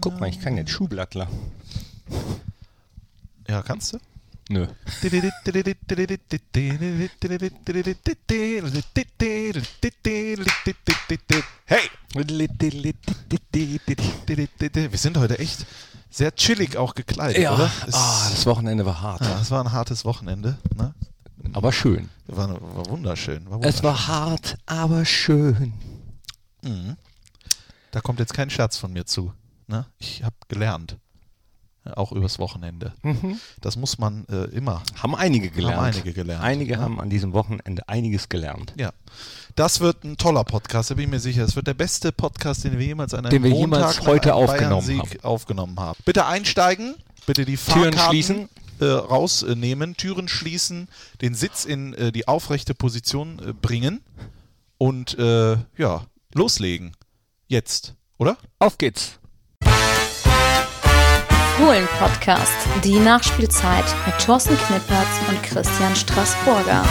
Guck mal, ich kann jetzt Schuhblattler. Ja, kannst du? Nö. Hey! Wir sind heute echt sehr chillig auch gekleidet, Ja, oder? Es, ah, das Wochenende war hart. ja, es war ein hartes Wochenende. Ne? Aber schön. War, war wunderschön. War Es wunderschön. war hart, aber schön. Da kommt jetzt kein Scherz von mir zu. Ne? Ich habe gelernt. Auch übers Wochenende. Das muss man äh, immer. Haben einige gelernt. Haben einige gelernt. Einige Ja. haben an diesem Wochenende einiges gelernt. Ja. Das wird ein toller Podcast, da bin ich mir sicher. Es wird der beste Podcast, den wir jemals an einem Den wir Montag jemals heute aufgenommen Bayern-Sieg aufgenommen haben. Bitte einsteigen, bitte die Türen Fahrkarten schließen. Äh, rausnehmen, Türen schließen, den Sitz in äh, die aufrechte Position äh, bringen und äh, ja, loslegen. Jetzt, oder? Auf geht's. Fohlen-Podcast, die Nachspielzeit mit Thorsten Knippertz und Christian Straßburger.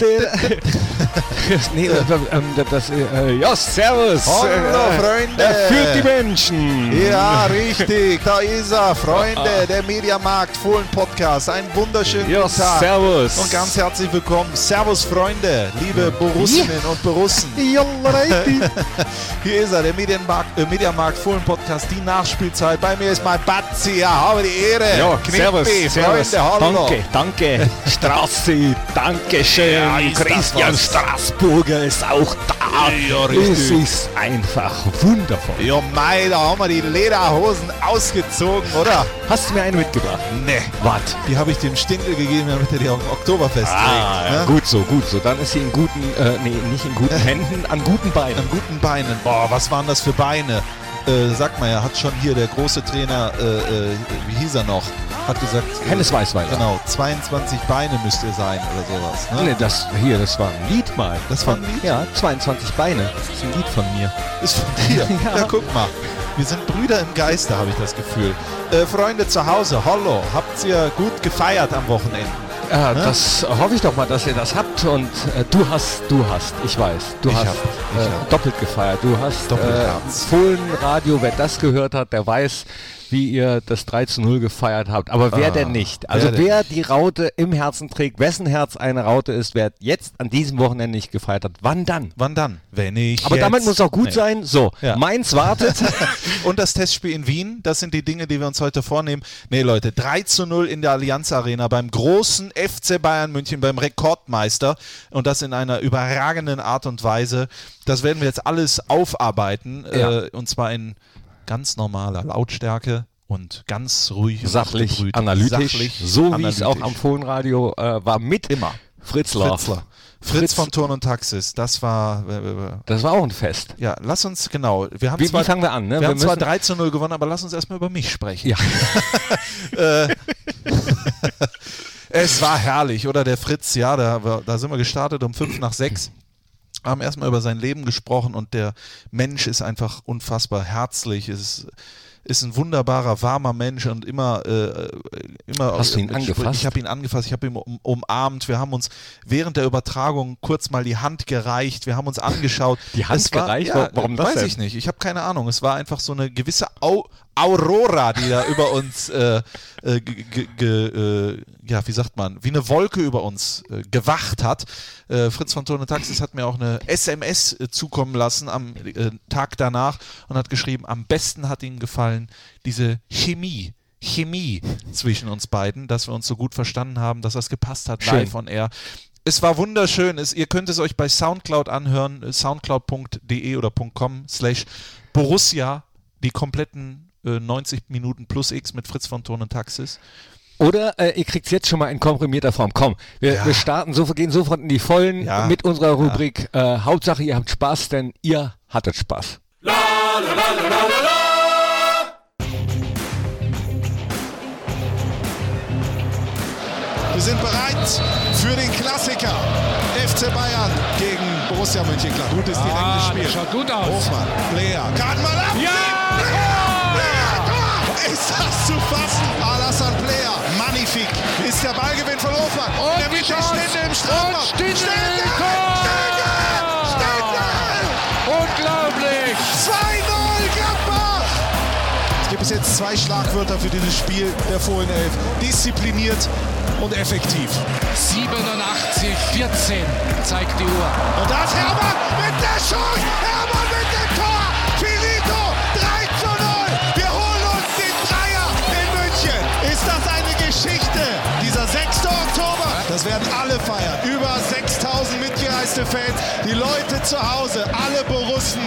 nee, äh, ähm, das, äh, ja, servus. Hallo, Äh, Freunde. Er führt die Menschen. Ja, richtig. Da ist er, Freunde, der Mediamarkt Fohlen Podcast. Einen wunderschönen Ja, guten Tag. servus. Und ganz herzlich willkommen. Servus, Freunde, liebe Borussinnen und Borussen. Hier ist er, der Medienmarkt, äh, Mediamarkt Fohlen Podcast, die Nachspielzeit. Bei mir ist mein Batzi. Ja, habe die Ehre. Ja, Knippi, servus, servus. Freunde, hallo. Danke, danke. Straße, danke schön. Ja, Christian. Straßburger ist auch da. Ja. Es ist einfach wundervoll. Ja, mei, da haben wir die Lederhosen ausgezogen, oder? Hast du mir eine mitgebracht? Ne. Was? Die habe ich dem Stindel gegeben, damit er die auf dem Oktoberfest Ah, trägt. ja, ne? gut so, gut so. Dann ist sie in guten, äh, nee, nicht in guten Händen, an guten Beinen. An guten Beinen. Boah, was waren das für Beine? Äh, sagt man ja, hat schon hier der große Trainer, äh, äh, wie hieß er noch, hat gesagt. äh, Hennes Weißweiler. Genau, 22 Beine müsst ihr sein oder sowas. Ne? Nee, das hier, das war ein Lied mal. Das war ein Lied? Ja, 22 Beine. Das ist ein Lied von mir. Ist von dir. ja. Ja. guck mal. Wir sind Brüder im Geiste, habe ich das Gefühl. Äh, Freunde zu Hause, hallo. Habt ihr gut gefeiert am Wochenende? Ja, das hoffe ich doch mal, dass ihr das habt und äh, du hast, du hast, ich weiß, du Ich hast hab, äh, doppelt gefeiert. Du hast Doppelt äh, Herz. Fohlenradio, wer das gehört hat, der weiß, wie ihr das 3 zu 0 gefeiert habt. Aber wer Ah, denn nicht? Also wer wer die Raute im Herzen trägt, wessen Herz eine Raute ist, wer jetzt an diesem Wochenende nicht gefeiert hat, wann dann? Wann dann? Wenn ich. Aber jetzt- damit muss auch gut Nee. sein. So, Ja. meins wartet. Und das Testspiel in Wien, das sind die Dinge, die wir uns heute vornehmen. Nee, Leute, 3 zu 0 in der Allianz Arena beim großen FC Bayern München, beim Rekordmeister. Und das in einer überragenden Art und Weise. Das werden wir jetzt alles aufarbeiten. Ja. Äh, und zwar in ganz normaler Lautstärke und ganz ruhig. sachlich, abgebrüht. analytisch, Sachlich, so wie es auch am. Fohlenradio äh, war, mit Immer. Fritzler. Fritzler. Fritz, Fritz- von Turn und Taxis, das war. äh, äh, Das war auch ein Fest. Ja, lass uns, genau. Wir haben Wie, zwar, wie fangen wir an? Ne? wir haben zwar müssen- 3 zu 0 gewonnen, aber lass uns erstmal über mich sprechen. Ja. Es war herrlich, oder? Der Fritz, ja, da, da sind wir gestartet um fünf nach sechs. Haben erstmal über sein Leben gesprochen und der Mensch ist einfach unfassbar herzlich. Ist, ist ein wunderbarer, warmer Mensch und immer. Äh, immer Hast du ihn angefasst? Ich habe ihn angefasst, ich habe ihn um, umarmt. Wir haben uns während der Übertragung kurz mal die Hand gereicht. Wir haben uns angeschaut. Die Hand Es war, gereicht? Ja, Warum das Weiß denn? ich nicht. Ich habe keine Ahnung. Es war einfach so eine gewisse Au Aurora, die da über uns, äh, äh, äh, ja, wie sagt man, wie eine Wolke über uns äh, gewacht hat. Äh, Fritz von Tone Taxis hat mir auch eine SMS äh, zukommen lassen am Tag danach und hat geschrieben, am besten hat ihm gefallen diese Chemie. Chemie zwischen uns beiden, dass wir uns so gut verstanden haben, dass das gepasst hat Schön. live on air. Es war wunderschön. Es, ihr könnt es euch bei Soundcloud anhören, soundcloud.de oder .com slash Borussia, die kompletten äh, 90 Minuten plus X mit Fritz von Ton und Taxis. Oder äh, ihr kriegt jetzt schon mal in komprimierter Form. Komm, wir, Ja. wir starten, so, gehen sofort in die Vollen Ja. mit unserer Rubrik. Äh, Hauptsache, ihr habt Spaß, denn ihr hattet Spaß. Wir sind bereit für den Klassiker. FC Bayern gegen Borussia Mönchengladbach. Gutes direktes Spiel. das schaut gut aus. Hofmann, Blair, kann mal ab. Ja! Tor! Ist das zu fassen? Alassane Blair, magnifik. Ist der Ballgewinn von Hofmann. Und der Mitte Chance. Stinde im Strafraum. Und Stindl, Tor! Stindl, Stindl. Unglaublich! 2 bis jetzt zwei Schlagwörter für dieses Spiel der Fohlenelf. Diszipliniert und effektiv. 87, 14 zeigt die Uhr. Und da ist Hermann mit der Chance. Hermann mit dem Tor. Geschichte? Dieser 6. Oktober. Das werden alle feiern. Über 6000 mitgereiste Fans. Die Leute zu Hause. Alle Borussen.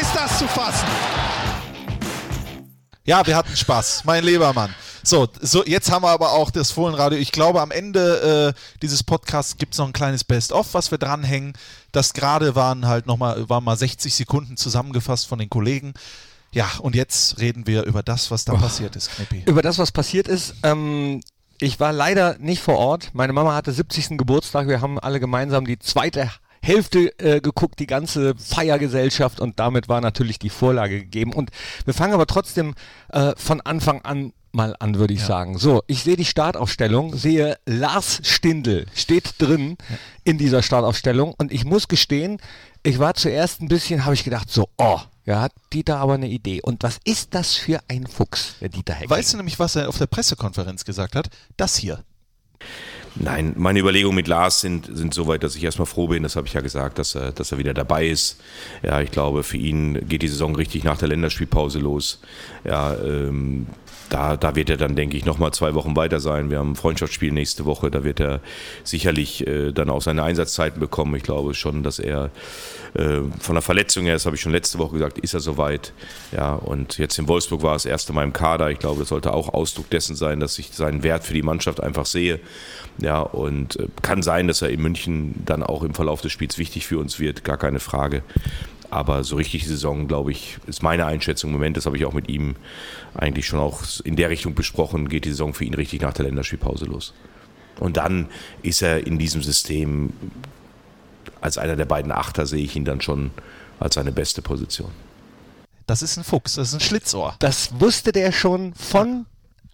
Ist das zu fassen? Ja, wir hatten Spaß, mein lieber Mann. So, so jetzt haben wir aber auch das Fohlenradio. Ich glaube, am Ende äh, dieses Podcasts gibt es noch ein kleines Best-of, was wir dranhängen. Das gerade waren halt nochmal, waren mal 60 Sekunden zusammengefasst von den Kollegen. Ja, und jetzt reden wir über das, was da passiert ist, Knippi. Über das, was passiert ist, ähm, ich war leider nicht vor Ort. Meine Mama hatte 70. Geburtstag. Wir haben alle gemeinsam die zweite Hälfte äh, geguckt, die ganze Feiergesellschaft und damit war natürlich die Vorlage gegeben. Und wir fangen aber trotzdem äh, von Anfang an mal an, würde ich sagen. So, ich sehe die Startaufstellung, sehe Lars Stindl steht drin in dieser Startaufstellung und ich muss gestehen, ich war zuerst ein bisschen, habe ich gedacht, so, oh, ja, hat Dieter aber eine Idee. Und was ist das für ein Fuchs, der Dieter Hecking? Weißt du nämlich, was er auf der Pressekonferenz gesagt hat? Das hier. Nein, meine Überlegungen mit Lars sind, sind soweit, dass ich erstmal froh bin, das habe ich ja gesagt, dass er, dass er wieder dabei ist. Ja, ich glaube, für ihn geht die Saison richtig nach der Länderspielpause los. Ja, ähm, da, da wird er dann, denke ich, nochmal zwei Wochen weiter sein. Wir haben ein Freundschaftsspiel nächste Woche, da wird er sicherlich äh, dann auch seine Einsatzzeiten bekommen. Ich glaube schon, dass er äh, von der Verletzung her, das habe ich schon letzte Woche gesagt, ist er soweit. Ja, und jetzt in Wolfsburg war das erste Mal im Kader. Ich glaube, das sollte auch Ausdruck dessen sein, dass ich seinen Wert für die Mannschaft einfach sehe. Ja, und äh, kann sein, dass er in München dann auch im Verlauf des Spiels wichtig für uns wird, gar keine Frage. Aber so richtig die Saison, glaube ich, ist meine Einschätzung im Moment, das habe ich auch mit ihm eigentlich schon auch in der Richtung besprochen, geht die Saison für ihn richtig nach der Länderspielpause los. Und dann ist er in diesem System, als einer der beiden Achter sehe ich ihn dann schon als seine beste Position. Das ist ein Fuchs, das ist ein Schlitzohr. Das wusste der schon von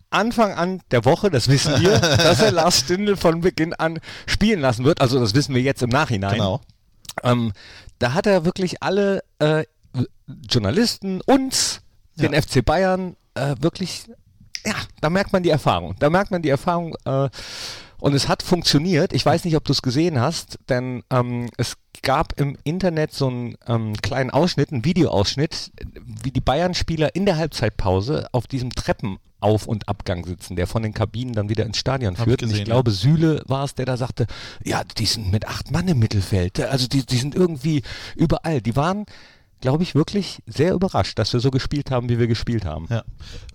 Anfang an der Woche, das wissen wir, dass er Lars Stindl von Beginn an spielen lassen wird. Also das wissen wir jetzt im Nachhinein. Genau. Ähm, da hat er wirklich alle äh, Journalisten, uns, den Ja. FC Bayern, äh, wirklich, ja, da merkt man die Erfahrung. Da merkt man die Erfahrung äh, und es hat funktioniert. Ich weiß nicht, ob du es gesehen hast, denn ähm, es gab im Internet so einen ähm, kleinen Ausschnitt, einen Videoausschnitt, wie die Bayern-Spieler in der Halbzeitpause auf diesem Treppenauf- und Abgang sitzen, der von den Kabinen dann wieder ins Stadion Hab ich führt. und ich gesehen, glaube, Süle war es, der da sagte, ja, die sind mit acht Mann im Mittelfeld. Also die, die sind irgendwie überall. Die waren, glaube ich, wirklich sehr überrascht, dass wir so gespielt haben, wie wir gespielt haben. Ja.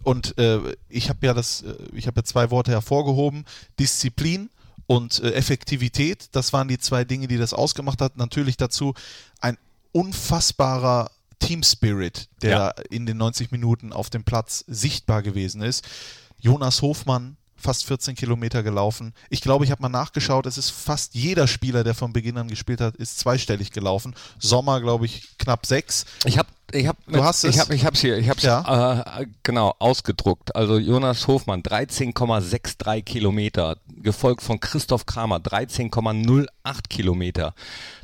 Und äh, ich habe ja das, äh, ich habe ja zwei Worte hervorgehoben: Disziplin und äh, Effektivität. Das waren die zwei Dinge, die das ausgemacht hat. Natürlich dazu ein unfassbarer Team Spirit, der Ja. in den 90 Minuten auf dem Platz sichtbar gewesen ist. Jonas Hofmann fast 14 Kilometer gelaufen. Ich glaube, ich habe mal nachgeschaut, es ist fast jeder Spieler, der von Beginn an gespielt hat, ist zweistellig gelaufen. Sommer, glaube ich, knapp sechs. Ich habe ich hab Du hast es? ich hab, ich hab's hier, ich hab's Ja. äh, genau ausgedruckt. Also Jonas Hofmann 13,63 Kilometer, gefolgt von Christoph Kramer 13,08 Kilometer.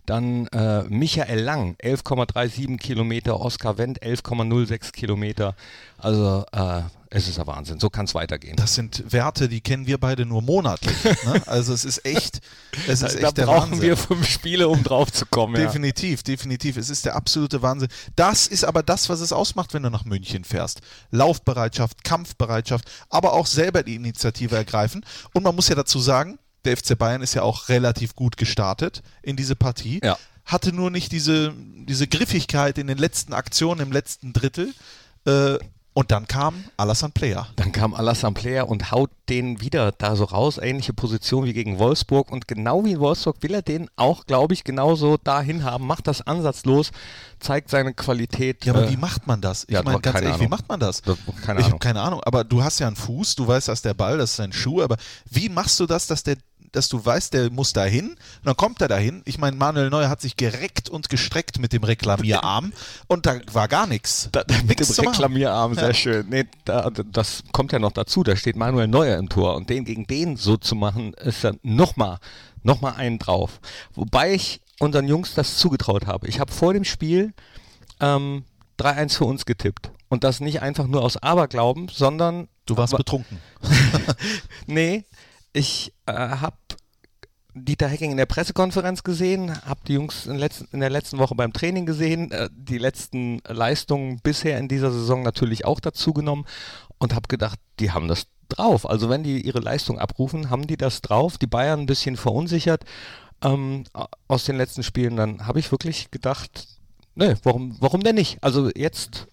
Dann äh, Michael Lang 11,37 Kilometer, Oskar Wendt 11,06 Kilometer. Also äh, es ist ja Wahnsinn. So kann es weitergehen. Das sind Werte, die kennen wir beide nur monatlich. Ne? Also es ist echt, es ist da echt der brauchen Wahnsinn. wir fünf Spiele, um drauf zu kommen. ja. Definitiv, definitiv. Es ist der absolute Wahnsinn. Das ist aber das, was es ausmacht, wenn du nach München fährst. Laufbereitschaft, Kampfbereitschaft, aber auch selber die Initiative ergreifen. Und man muss ja dazu sagen, der FC Bayern ist ja auch relativ gut gestartet in diese Partie. Ja. Hatte nur nicht diese, diese Griffigkeit in den letzten Aktionen, im letzten Drittel. Äh, und dann kam Alassane Player. Dann kam Alassane Player und haut den wieder da so raus, ähnliche Position wie gegen Wolfsburg und genau wie in Wolfsburg will er den auch, glaube ich, genauso dahin haben, macht das ansatzlos, zeigt seine Qualität. Ja, aber äh, wie macht man das? Ich ja, meine, ganz ehrlich, wie Ahnung. macht man das? Keine ich habe Ahnung. keine Ahnung, aber du hast ja einen Fuß, du weißt, dass der Ball, das ist ein Schuh, aber wie machst du das, dass der dass du weißt, der muss dahin, und dann kommt er dahin. Ich meine, Manuel Neuer hat sich gereckt und gestreckt mit dem Reklamierarm und da war gar nichts. da, da, mit dem. Reklamierarm, sehr schön. Nee, da, das kommt ja noch dazu, da steht Manuel Neuer im Tor und den gegen den so zu machen, ist dann nochmal noch mal einen drauf. Wobei ich unseren Jungs das zugetraut habe. Ich habe vor dem Spiel ähm, 3-1 für uns getippt. Und das nicht einfach nur aus Aberglauben, sondern Du warst Wa- betrunken. Nee, ich äh, habe Dieter Hecking in der Pressekonferenz gesehen, habe die Jungs in, letzten, in der letzten Woche beim Training gesehen, äh, die letzten Leistungen bisher in dieser Saison natürlich auch dazu genommen und habe gedacht, die haben das drauf. Also wenn die ihre Leistung abrufen, haben die das drauf. Die Bayern ein bisschen verunsichert ähm, aus den letzten Spielen, dann habe ich wirklich gedacht, ne, warum, warum denn nicht? Also jetzt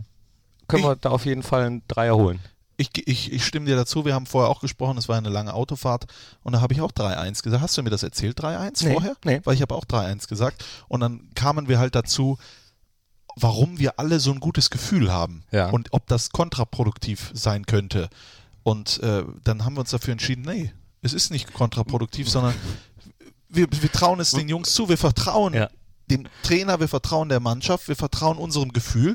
können wir da auf jeden Fall einen Dreier holen. Ich, ich, ich stimme dir dazu, wir haben vorher auch gesprochen, es war eine lange Autofahrt und da habe ich auch 3-1 gesagt. Hast du mir das erzählt, 3-1 Nee, vorher? nee. Weil ich habe auch 3-1 gesagt und dann kamen wir halt dazu, warum wir alle so ein gutes Gefühl haben Ja. und ob das kontraproduktiv sein könnte. Und äh, dann haben wir uns dafür entschieden, nee, es ist nicht kontraproduktiv, sondern wir, wir trauen es den Jungs zu, wir vertrauen Ja. dem Trainer, wir vertrauen der Mannschaft, wir vertrauen unserem Gefühl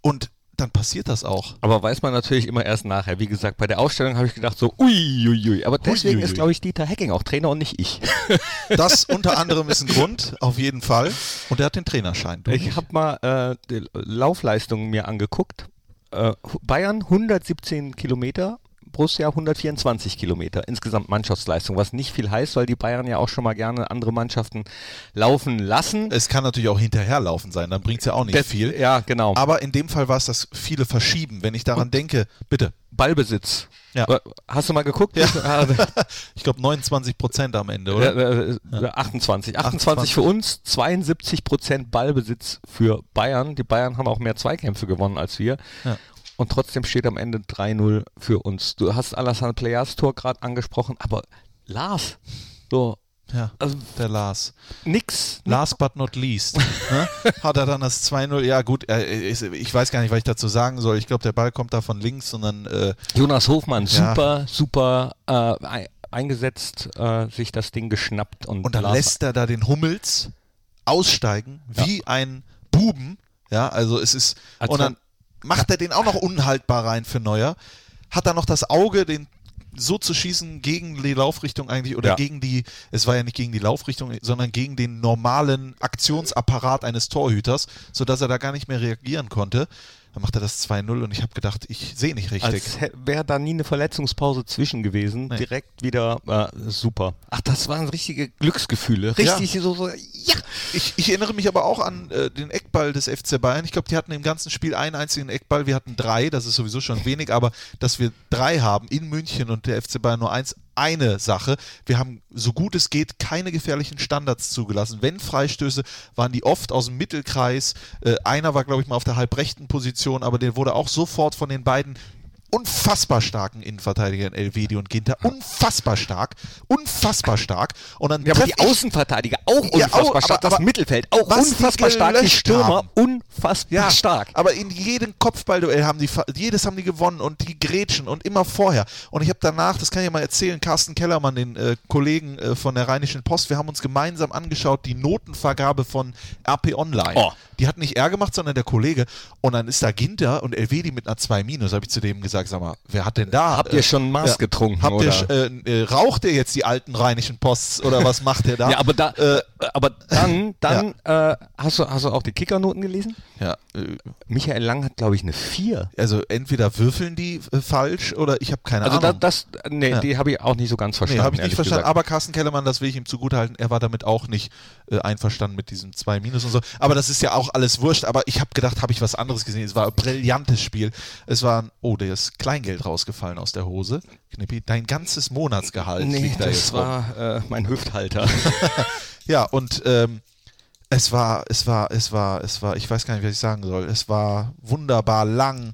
und dann passiert das auch. Aber weiß man natürlich immer erst nachher. Wie gesagt, bei der Ausstellung habe ich gedacht so, ui, ui, ui. Aber deswegen Ui, ist, glaube ich, Dieter Hecking auch Trainer und nicht ich. Das unter anderem ist ein Grund, auf jeden Fall. Und er hat den Trainerschein. Ich habe mal äh, die Laufleistungen mir angeguckt. Äh, Bayern 117 Kilometer, Borussia 124 Kilometer. Insgesamt Mannschaftsleistung, was nicht viel heißt, weil die Bayern ja auch schon mal gerne andere Mannschaften laufen lassen. es kann natürlich auch hinterherlaufen sein, dann bringt es ja auch nicht Das- viel. Ja, genau. Aber in dem Fall war es, dass viele verschieben. Wenn ich daran denke, bitte. Ballbesitz. Ja. Hast du mal geguckt? Ja. Ah, Ich glaube 29 Prozent am Ende, oder? äh, äh, 28. 28 28. für uns, 72 Prozent Ballbesitz für Bayern. Die Bayern haben auch mehr Zweikämpfe gewonnen als wir. Ja. Und trotzdem steht am Ende 3-0 für uns. Du hast Alassane Playas Tor gerade angesprochen, aber Lars, so, Ja, also der Lars. nix. Last but not least ne, hat er dann das 2-0. Ja gut, ist, ich weiß gar nicht, was ich dazu sagen soll. Ich glaube, der Ball kommt da von links und dann äh, Jonas Hofmann, Ja. super, super äh, ei- eingesetzt, äh, sich das Ding geschnappt und, Und dann Lars- lässt er da den Hummels aussteigen, wie ein Buben. Ja, also es ist. Als und dann macht er den auch noch unhaltbar rein für Neuer. Hat er noch das Auge, den so zu schießen gegen die Laufrichtung eigentlich oder Ja. gegen die, es war ja nicht gegen die Laufrichtung, sondern gegen den normalen Aktionsapparat eines Torhüters, sodass er da gar nicht mehr reagieren konnte. Dann macht er das 2-0 und ich habe gedacht, ich sehe nicht richtig. Als wäre da nie eine Verletzungspause zwischen gewesen. Nee. Direkt wieder äh, super. Ach, das waren richtige Glücksgefühle. Richtig so, so ja. Ich, ich erinnere mich aber auch an äh, den Eckball des FC Bayern. Ich glaube, die hatten im ganzen Spiel einen einzigen Eckball. Wir hatten drei, das ist sowieso schon wenig, aber dass wir drei haben in München und der FC Bayern nur eins, eine Sache. Wir haben, so gut es geht, keine gefährlichen Standards zugelassen. Wenn Freistöße, waren die oft aus dem Mittelkreis. Äh, einer war, glaube ich, mal auf der halbrechten Position, aber der wurde auch sofort von den beiden unfassbar starken Innenverteidigern Elvedi und Ginter. Unfassbar stark. Unfassbar stark. Und dann Ja, aber die Außenverteidiger auch Ja, unfassbar auch, stark. aber- das aber Mittelfeld auch unfassbar stark. Die Stürmer haben. unfassbar stark. Aber in jedem Kopfballduell haben die, jedes haben die gewonnen und die grätschen und immer vorher. Und ich habe danach, das kann ich ja mal erzählen, Carsten Kellermann, den äh, Kollegen äh, von der Rheinischen Post, wir haben uns gemeinsam angeschaut, die Notenvergabe von RP Online. Oh. Die hat nicht er gemacht, sondern der Kollege. Und dann ist da Ginter und Elvedi mit einer 2 Minus. Habe ich zu dem gesagt, sag mal, wer hat denn da? Habt ihr schon Maß getrunken, Habt oder? ihr, äh, äh, raucht ihr jetzt die alten Rheinischen Posts oder was macht ihr da? Ja, aber da, Äh, aber dann, dann äh, hast du, hast du auch die Kickernoten gelesen? ja, äh, Michael Lang hat, glaube ich, eine 4. also entweder würfeln die äh, falsch oder ich habe keine Also da, Ahnung. das, nee, Ja. die habe ich auch nicht so ganz Nee, verstanden. habe ich nicht verstanden. gesagt. Aber Carsten Kellermann, das will ich ihm zugutehalten, er war damit auch nicht äh, einverstanden mit diesem 2 Minus und so. Aber das ist ja auch alles wurscht. Aber ich habe gedacht, habe ich was anderes gesehen. Es war ein brillantes Spiel. Es war ein, oh, da ist Kleingeld rausgefallen aus der Hose. Knippi, dein ganzes Monatsgehalt Nee, liegt da das jetzt rum. war äh, mein Hüfthalter. Ja, und ähm, es war, es war, es war, es war, ich weiß gar nicht, was ich sagen soll. Es war wunderbar lang.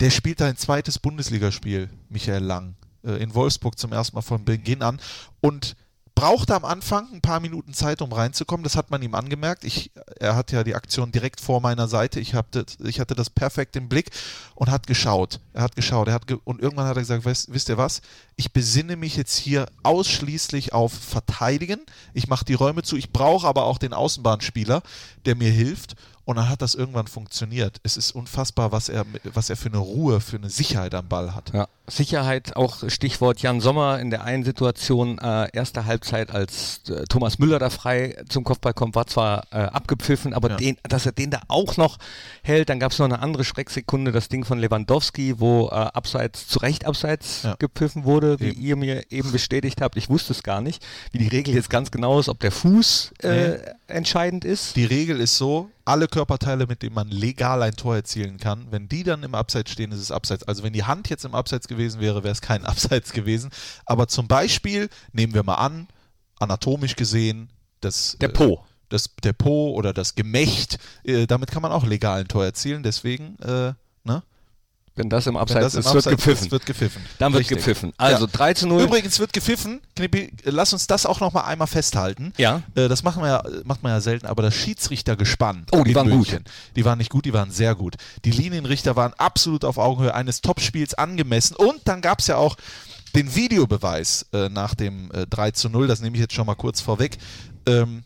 Der spielt ein zweites Bundesligaspiel, Michael Lang, äh, in Wolfsburg zum ersten Mal von Beginn an und brauchte am Anfang ein paar Minuten Zeit, um reinzukommen. Das hat man ihm angemerkt. Ich, er hat ja die Aktion direkt vor meiner Seite. Ich, hatte, ich hatte das perfekt im Blick und hat geschaut. Er hat geschaut. Er hat ge und irgendwann hat er gesagt, weißt, wisst ihr was? Ich besinne mich jetzt hier ausschließlich auf Verteidigen. Ich mache die Räume zu. Ich brauche aber auch den Außenbahnspieler, der mir hilft. Und dann hat das irgendwann funktioniert. Es ist unfassbar, was er, was er für eine Ruhe, für eine Sicherheit am Ball hat. Ja. Sicherheit, auch Stichwort Jan Sommer in der einen Situation, äh, erste Halbzeit, als äh, Thomas Müller da frei zum Kopfball kommt, war zwar äh, abgepfiffen, aber Ja. den, dass er den da auch noch hält, dann gab es noch eine andere Schrecksekunde, das Ding von Lewandowski, wo äh, abseits, zu Recht abseits Ja. gepfiffen wurde, wie Eben. ihr mir eben bestätigt habt. Ich wusste es gar nicht, wie die Regel jetzt ganz genau ist, ob der Fuß äh, entscheidend ist. Die Regel ist so, alle Körperteile, mit denen man legal ein Tor erzielen kann, wenn die dann im Abseits stehen, ist es Abseits. Also wenn die Hand jetzt im Abseits gewesen wäre, wäre es kein Abseits gewesen. Aber zum Beispiel, nehmen wir mal an, anatomisch gesehen, das, Der äh, Po. das der Po oder das Gemächt, äh, damit kann man auch legal ein Tor erzielen. Deswegen, äh, ne? Wenn das im Abseits das im ist, wird Abseits gepfiffen. ist, wird gepfiffen. Dann wird Richtig. gepfiffen. Also Ja. 3 zu 0. Übrigens wird gepfiffen. Knippi, lass uns das auch noch mal einmal festhalten. Ja. Äh, das machen wir ja, macht man ja selten, aber das Schiedsrichtergespann. Oh, die waren gut. München, Die waren nicht gut, die waren sehr gut. Die Linienrichter waren absolut auf Augenhöhe eines Topspiels angemessen. Und dann gab es ja auch den Videobeweis äh, nach dem äh, 3 zu 0. Das nehme ich jetzt schon mal kurz vorweg. Ähm,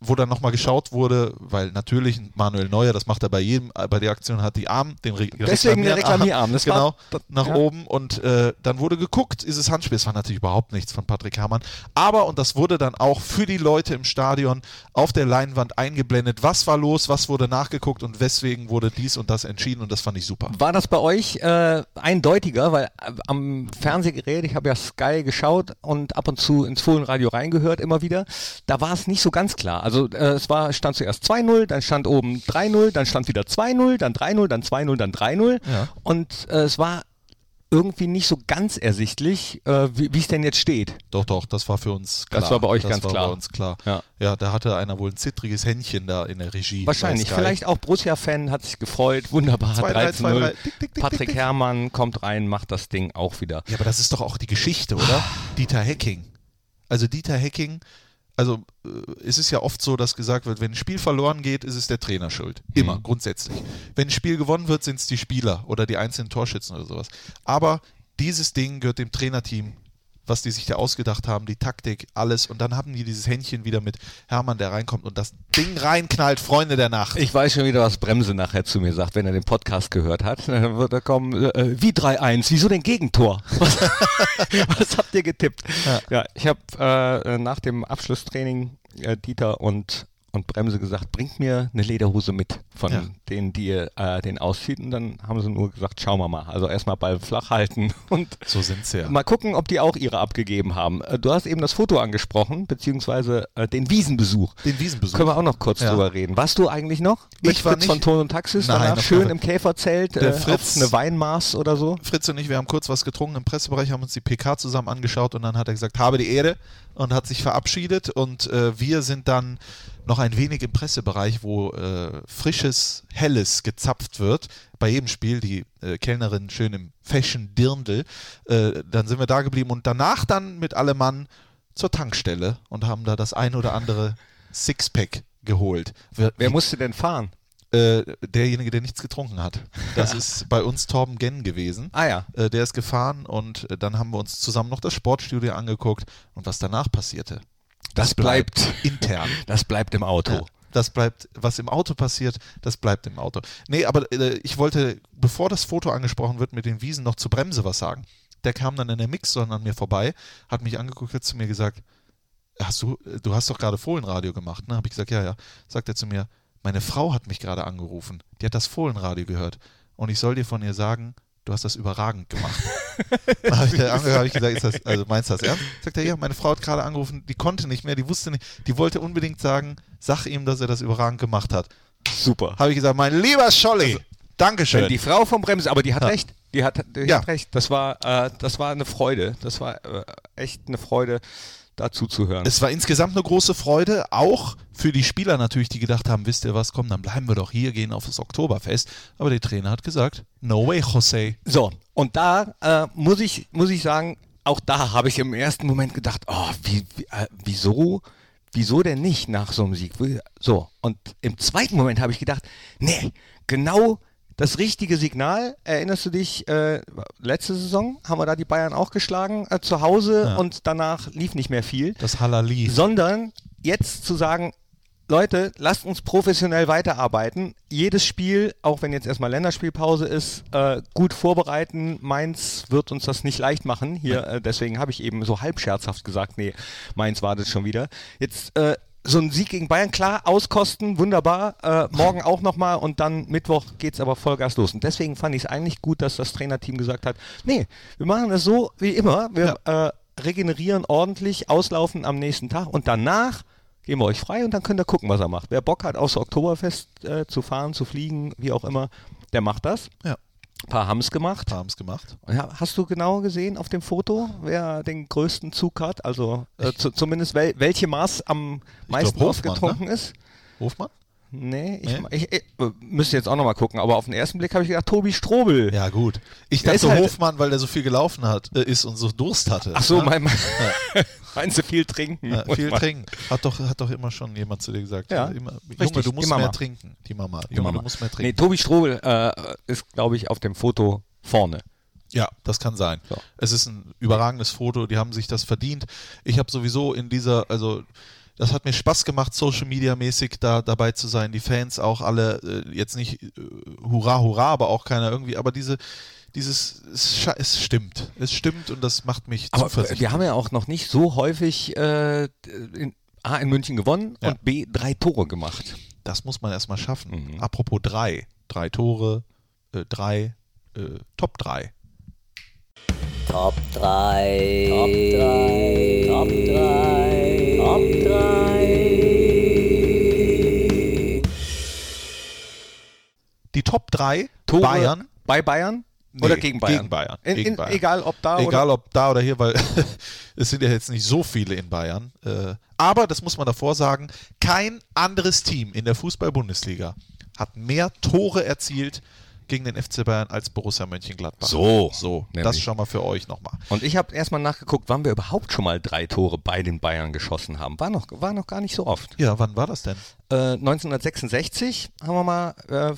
wo dann nochmal geschaut wurde, weil natürlich Manuel Neuer, das macht er bei jedem, äh, bei der Aktion hat die Arm, den Re Deswegen der Reklamierarm, das genau, war- das- nach ja. oben und äh, dann wurde geguckt, ist es Handspiel, es war natürlich überhaupt nichts von Patrick Herrmann, aber und das wurde dann auch für die Leute im Stadion auf der Leinwand eingeblendet, was war los, was wurde nachgeguckt und weswegen wurde dies und das entschieden und das fand ich super. War das bei euch äh, eindeutiger, weil äh, am Fernsehgerät, ich habe ja Sky geschaut und ab und zu ins Fohlenradio reingehört immer wieder, da war es nicht so ganz klar. Also äh, es war, stand zuerst 2-0, dann stand oben 3-0, dann stand wieder 2-0, dann 3-0, dann 2-0, dann 3-0 Ja. und äh, es war irgendwie nicht so ganz ersichtlich, äh, wie es denn jetzt steht. Doch, doch, das war für uns klar. Das war bei euch das ganz war klar. Bei uns klar. Ja. ja, da hatte einer wohl ein zittriges Händchen da in der Regie. Wahrscheinlich. Vielleicht auch Borussia-Fan hat sich gefreut. Wunderbar. 2-3, 3 zu 0. 2-3. Tick, tick, tick, Patrick tick, tick. Herrmann kommt rein, macht das Ding auch wieder. Ja, aber das ist doch auch die Geschichte, oder? Dieter Hecking. Also Dieter Hecking, also äh, es ist ja oft so, dass gesagt wird, wenn ein Spiel verloren geht, ist es der Trainer schuld. Immer, grundsätzlich. Wenn ein Spiel gewonnen wird, sind es die Spieler oder die einzelnen Torschützen oder sowas. Aber dieses Ding gehört dem Trainerteam, was die sich da ausgedacht haben, die Taktik, alles. Und dann haben die dieses Händchen wieder mit Hermann, der reinkommt und das Ding reinknallt, Freunde der Nacht. Ich weiß schon wieder, was Bremse nachher zu mir sagt, wenn er den Podcast gehört hat. Dann wird er kommen, äh, wie 3-1, wieso denn Gegentor? Was, was habt ihr getippt? Ja, ich habe äh, nach dem Abschlusstraining äh, Dieter und, und Bremse gesagt, bringt mir eine Lederhose mit von Ja. denen, die äh, den auszieht. Und dann haben sie nur gesagt, schauen wir mal. Also erstmal Ball flach halten und so sind sie ja. Mal gucken, ob die auch ihre abgegeben haben. Äh, Du hast eben das Foto angesprochen, beziehungsweise äh, den Wiesenbesuch. Den Wiesenbesuch. Können wir auch noch kurz Ja. drüber reden. Warst du eigentlich noch mit Ich war Fritz nicht- von Ton und Taxis? Nein, danach schön im Käferzelt, Der äh, Fritz- eine Weinmaß oder so? Fritz und ich, wir haben kurz was getrunken im Pressebereich, haben uns die PK zusammen angeschaut und dann hat er gesagt, habe die Ehre und hat sich verabschiedet und äh, wir sind dann noch ein wenig im Pressebereich, wo äh, frisches, helles gezapft wird. Bei jedem Spiel, die äh, Kellnerin schön im Fashion Dirndl. Äh, dann sind wir da geblieben und danach dann mit allem Mann zur Tankstelle und haben da das ein oder andere Sixpack geholt. Wir, Wer musste denn fahren? äh, derjenige, der nichts getrunken hat. Das ist bei uns Torben Genn gewesen. Ah ja. Äh, der ist gefahren und äh, dann haben wir uns zusammen noch das Sportstudio angeguckt und was danach passierte. Das bleibt, intern. das bleibt im Auto. Ja, das bleibt, was im Auto passiert, das bleibt im Auto. Nee, aber äh, ich wollte, bevor das Foto angesprochen wird mit den Wiesen, noch zur Bremse was sagen. Der kam dann in der Mixzone an mir vorbei, hat mich angeguckt, hat zu mir gesagt, hast du, du hast doch gerade Fohlenradio gemacht, ne? Habe ich gesagt, ja, ja. Sagt er zu mir, meine Frau hat mich gerade angerufen, die hat das Fohlenradio gehört und ich soll dir von ihr sagen, du hast das überragend gemacht. Dann habe ich da habe ich gesagt, ist das, also meinst du das ernst? Sagt er, ja, meine Frau hat gerade angerufen, die konnte nicht mehr, die wusste nicht, die wollte unbedingt sagen, sag ihm, dass er das überragend gemacht hat. Super. Habe ich gesagt, mein lieber Scholli, Dankeschön. Wenn die Frau vom Bremse, aber die hat Ja. recht. Die hat, die Ja. hat recht. Das war, äh, das war eine Freude. Das war äh, echt eine Freude, dazu zu hören. es war insgesamt eine große Freude, auch für die Spieler natürlich, die gedacht haben, wisst ihr was, komm, dann bleiben wir doch hier, gehen auf das Oktoberfest. Aber der Trainer hat gesagt, no way, Jose. So, und da äh, muss, ich, muss ich sagen, auch da habe ich im ersten Moment gedacht, oh, wie, wie, äh, wieso, wieso denn nicht nach so einem Sieg? So, und im zweiten Moment habe ich gedacht, nee, genau das richtige Signal. Erinnerst du dich, äh, letzte Saison haben wir da die Bayern auch geschlagen äh, zu Hause Ja. und danach lief nicht mehr viel Das Halali. sondern jetzt zu sagen, Leute, lasst uns professionell weiterarbeiten. Jedes Spiel, auch wenn jetzt erstmal Länderspielpause ist, äh, gut vorbereiten. Mainz wird uns das nicht leicht machen. Hier, äh, deswegen habe ich eben so halb scherzhaft gesagt, nee, Mainz wartet schon wieder. Jetzt äh, so ein Sieg gegen Bayern, klar, auskosten, wunderbar. Äh, morgen auch nochmal und dann Mittwoch geht's aber Vollgas los. Und deswegen fand ich es eigentlich gut, dass das Trainerteam gesagt hat, nee, wir machen das so wie immer. Wir äh, regenerieren ordentlich, auslaufen am nächsten Tag und danach geben wir euch frei und dann könnt ihr gucken, was er macht. Wer Bock hat, außer Oktoberfest äh, zu fahren, zu fliegen, wie auch immer, der macht das. Ja. Ein paar haben's gemacht. Haben es gemacht. Ja, hast du genau gesehen auf dem Foto, wer den größten Zug hat? Also äh, zu, zumindest wel, welche Maß am meisten glaub, Hofmann, ausgetrunken ist? Hofmann? Nee, ich, Nee? ich, ich äh, müsste jetzt auch nochmal gucken, aber auf den ersten Blick habe ich gedacht, Tobi Strobel. Ja, gut. Ich Der dachte ist halt- Hofmann, weil der so viel gelaufen hat, äh, ist und so Durst hatte. Ach so, Ja? mein, mein meinst du viel trinken? Ja, viel man- trinken. Hat doch, hat doch immer schon jemand zu dir gesagt. Ja, immer, Junge, richtig, du musst mehr trinken. Die Mama. Die Junge, Mama. du musst mehr Nee, trinken. Tobi Strobel äh, ist, glaube ich, auf dem Foto vorne. Ja, das kann sein. So. Es ist ein überragendes Foto, die haben sich das verdient. Ich habe sowieso in dieser, also das hat mir Spaß gemacht, Social Media mäßig da dabei zu sein. Die Fans auch alle, äh, jetzt nicht äh, hurra, hurra, aber auch keiner irgendwie, aber diese, dieses, es, es stimmt. Es stimmt und das macht mich Aber zuversichtlich. wir haben ja auch noch nicht so häufig äh, in, A in München gewonnen Ja. und B drei Tore gemacht. Das muss man erstmal schaffen. Mhm. Apropos drei. Drei Tore, äh, drei, äh, Top drei. Top 3. Top 3. Top 3. Top 3. Die Top drei Tore Bayern. bei Bayern Nee, oder gegen Bayern? Gegen Bayern. In, Gegen in, Bayern. Egal ob da Egal oder ob da oder hier, weil es sind ja jetzt nicht so viele in Bayern. Äh, aber, das muss man davor sagen, kein anderes Team in der Fußball-Bundesliga hat mehr Tore erzielt gegen den FC Bayern als Borussia Mönchengladbach. So. So, Nämlich. das schon mal für euch nochmal. Und ich habe erstmal nachgeguckt, wann wir überhaupt schon mal drei Tore bei den Bayern geschossen haben. War noch, war noch gar nicht so oft. Ja, wann war das denn? Äh, 1966 haben wir mal äh,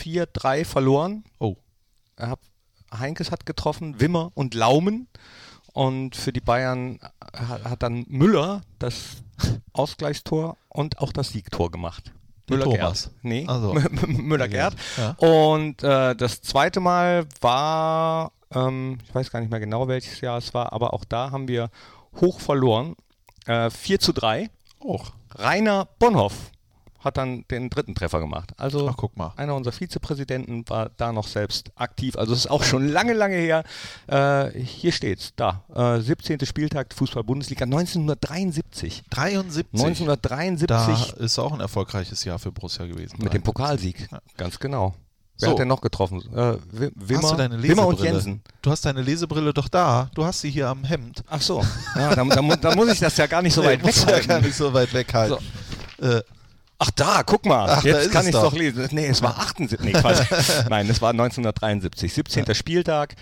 4-3 verloren. Oh, hat, Heinkes hat getroffen, Wimmer und Laumen. Und für die Bayern hat, hat dann Müller das Ausgleichstor und auch das Siegtor gemacht. Müller-Gerd. Nee, Also. Müller-Gerd. Ja. Und äh, das zweite Mal war, ähm, ich weiß gar nicht mehr genau, welches Jahr es war, aber auch da haben wir hoch verloren. Äh, 4 zu 3. auch. Rainer Bonhoff hat dann den dritten Treffer gemacht. Also Ach, guck mal. einer unserer Vizepräsidenten war da noch selbst aktiv. Also es ist auch schon lange, lange her. Äh, hier steht's, da. Äh, 17. Spieltag Fußball-Bundesliga 1973. 73. 1973 Da ist auch ein erfolgreiches Jahr für Borussia gewesen. mit dem Pokalsieg. Ja. Ganz genau. Wer So. hat denn noch getroffen? Äh, Wi- Wimmer, Hast du deine Wimmer und? Jensen. Du hast deine Lesebrille doch da. Du hast sie hier am Hemd. Ach so. Ja, da, da, da muss ich das ja gar nicht so weit Nee, musst du ja gar weghalten. nicht so weit weghalten. Äh, Ach da, guck mal, Ach, jetzt kann es ich doch. doch lesen. Nee, es war 78. Nee, Quatsch. Nein, es war 1973. 17. Spieltag.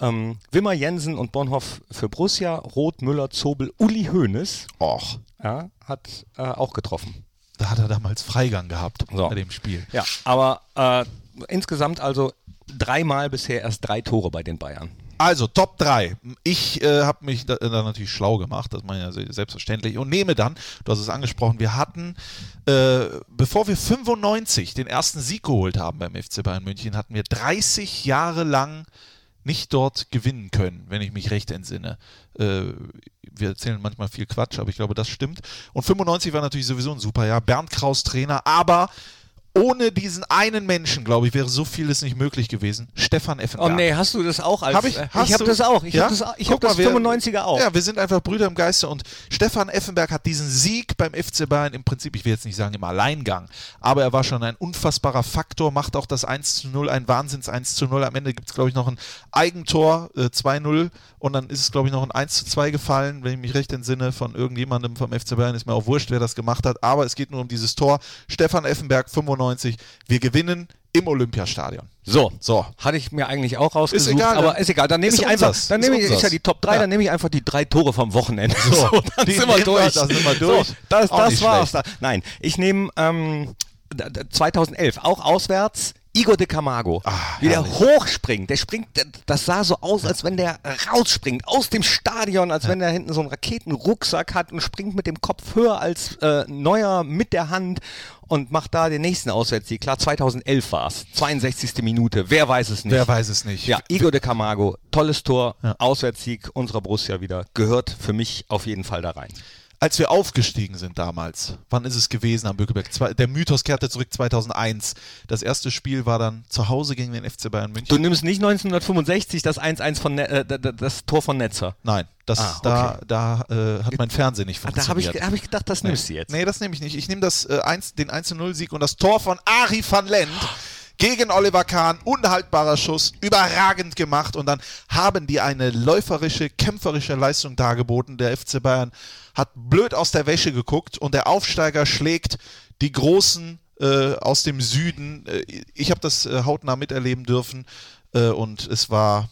Ähm, Wimmer, Jensen und Bonhoff für Borussia, Roth, Müller, Zobel, Uli Hoeneß och, ja, hat äh, auch getroffen. da hat er damals Freigang gehabt So. bei dem Spiel. Ja, aber äh, insgesamt also dreimal bisher erst drei Tore bei den Bayern. Also, Top 3. Ich äh, habe mich da, da natürlich schlau gemacht, das meine ich ja se- selbstverständlich. Und nehme dann, du hast es angesprochen, wir hatten, äh, bevor wir 95 den ersten Sieg geholt haben beim FC Bayern München, hatten wir 30 Jahre lang nicht dort gewinnen können, wenn ich mich recht entsinne. Äh, wir erzählen manchmal viel Quatsch, aber ich glaube, das stimmt. Und 95 war natürlich sowieso ein super Jahr. Bernd Kraus Trainer, aber ohne diesen einen Menschen, glaube ich, wäre so vieles nicht möglich gewesen. Stefan Oh Effenberg. nee, hast du das auch als Hab ich? äh, ich habe das auch. Ich Ja? habe das, ich hab das mal, wir- 95er auch. Ja, wir sind einfach Brüder im Geiste und Stefan Effenberg hat diesen Sieg beim FC Bayern im Prinzip, ich will jetzt nicht sagen im Alleingang, aber er war schon ein unfassbarer Faktor, macht auch das 1 zu 0, ein Wahnsinns 1 zu 0. Am Ende gibt es, glaube ich, noch ein Eigentor, äh, 2-0 und dann ist es, glaube ich, noch ein 1 zu 2 gefallen, wenn ich mich recht entsinne, von irgendjemandem vom FC Bayern, ist mir auch wurscht, wer das gemacht hat, aber es geht nur um dieses Tor. Stefan Effenberg, 95, wir gewinnen im Olympiastadion. So, So. hatte ich mir eigentlich auch rausgesucht, Ist egal, aber ist egal. Dann nehme ich einfach, dann nehme ich, ist ja die Top 3, Ja. dann nehme ich einfach die drei Tore vom Wochenende. So, dann die sind wir durch. das sind wir durch. So, das das war's. Da. Nein, ich nehme ähm, d- d- 2011 auch auswärts Igor de Camargo, Ah, wie der hochspringt. Der springt, das sah so aus, als wenn der rausspringt aus dem Stadion, als wenn der hinten so einen Raketenrucksack hat und springt mit dem Kopf höher als äh, Neuer mit der Hand und macht da den nächsten Auswärtssieg. Klar, 2011 war's, 62. Minute. Wer weiß es nicht? Wer weiß es nicht. Ja, Igor de Camargo, tolles Tor, Ja. Auswärtssieg unserer Borussia wieder, gehört für mich auf jeden Fall da rein. Als wir aufgestiegen sind damals, wann ist es gewesen am Bückeberg? Zwei- Der Mythos kehrte zurück 2001. Das erste Spiel war dann zu Hause gegen den FC Bayern München. Du nimmst nicht 1965 das 1-1 von ne äh, das Tor von Netzer. Nein, das, Ah, da, da äh, hat mein Fernsehen nicht Ah, da habe funktioniert. ich, hab ich gedacht, das nimmst du jetzt. Nee, das nehme ich nicht. Ich nehme das, äh, eins, den 1-0-Sieg und das Tor von Ari van Lent gegen Oliver Kahn. Unhaltbarer Schuss, überragend gemacht. Und dann haben die eine läuferische, kämpferische Leistung dargeboten. Der FC Bayern hat blöd aus der Wäsche geguckt und der Aufsteiger schlägt die Großen äh, aus dem Süden. Äh, ich habe das äh, hautnah miterleben dürfen äh, und es war,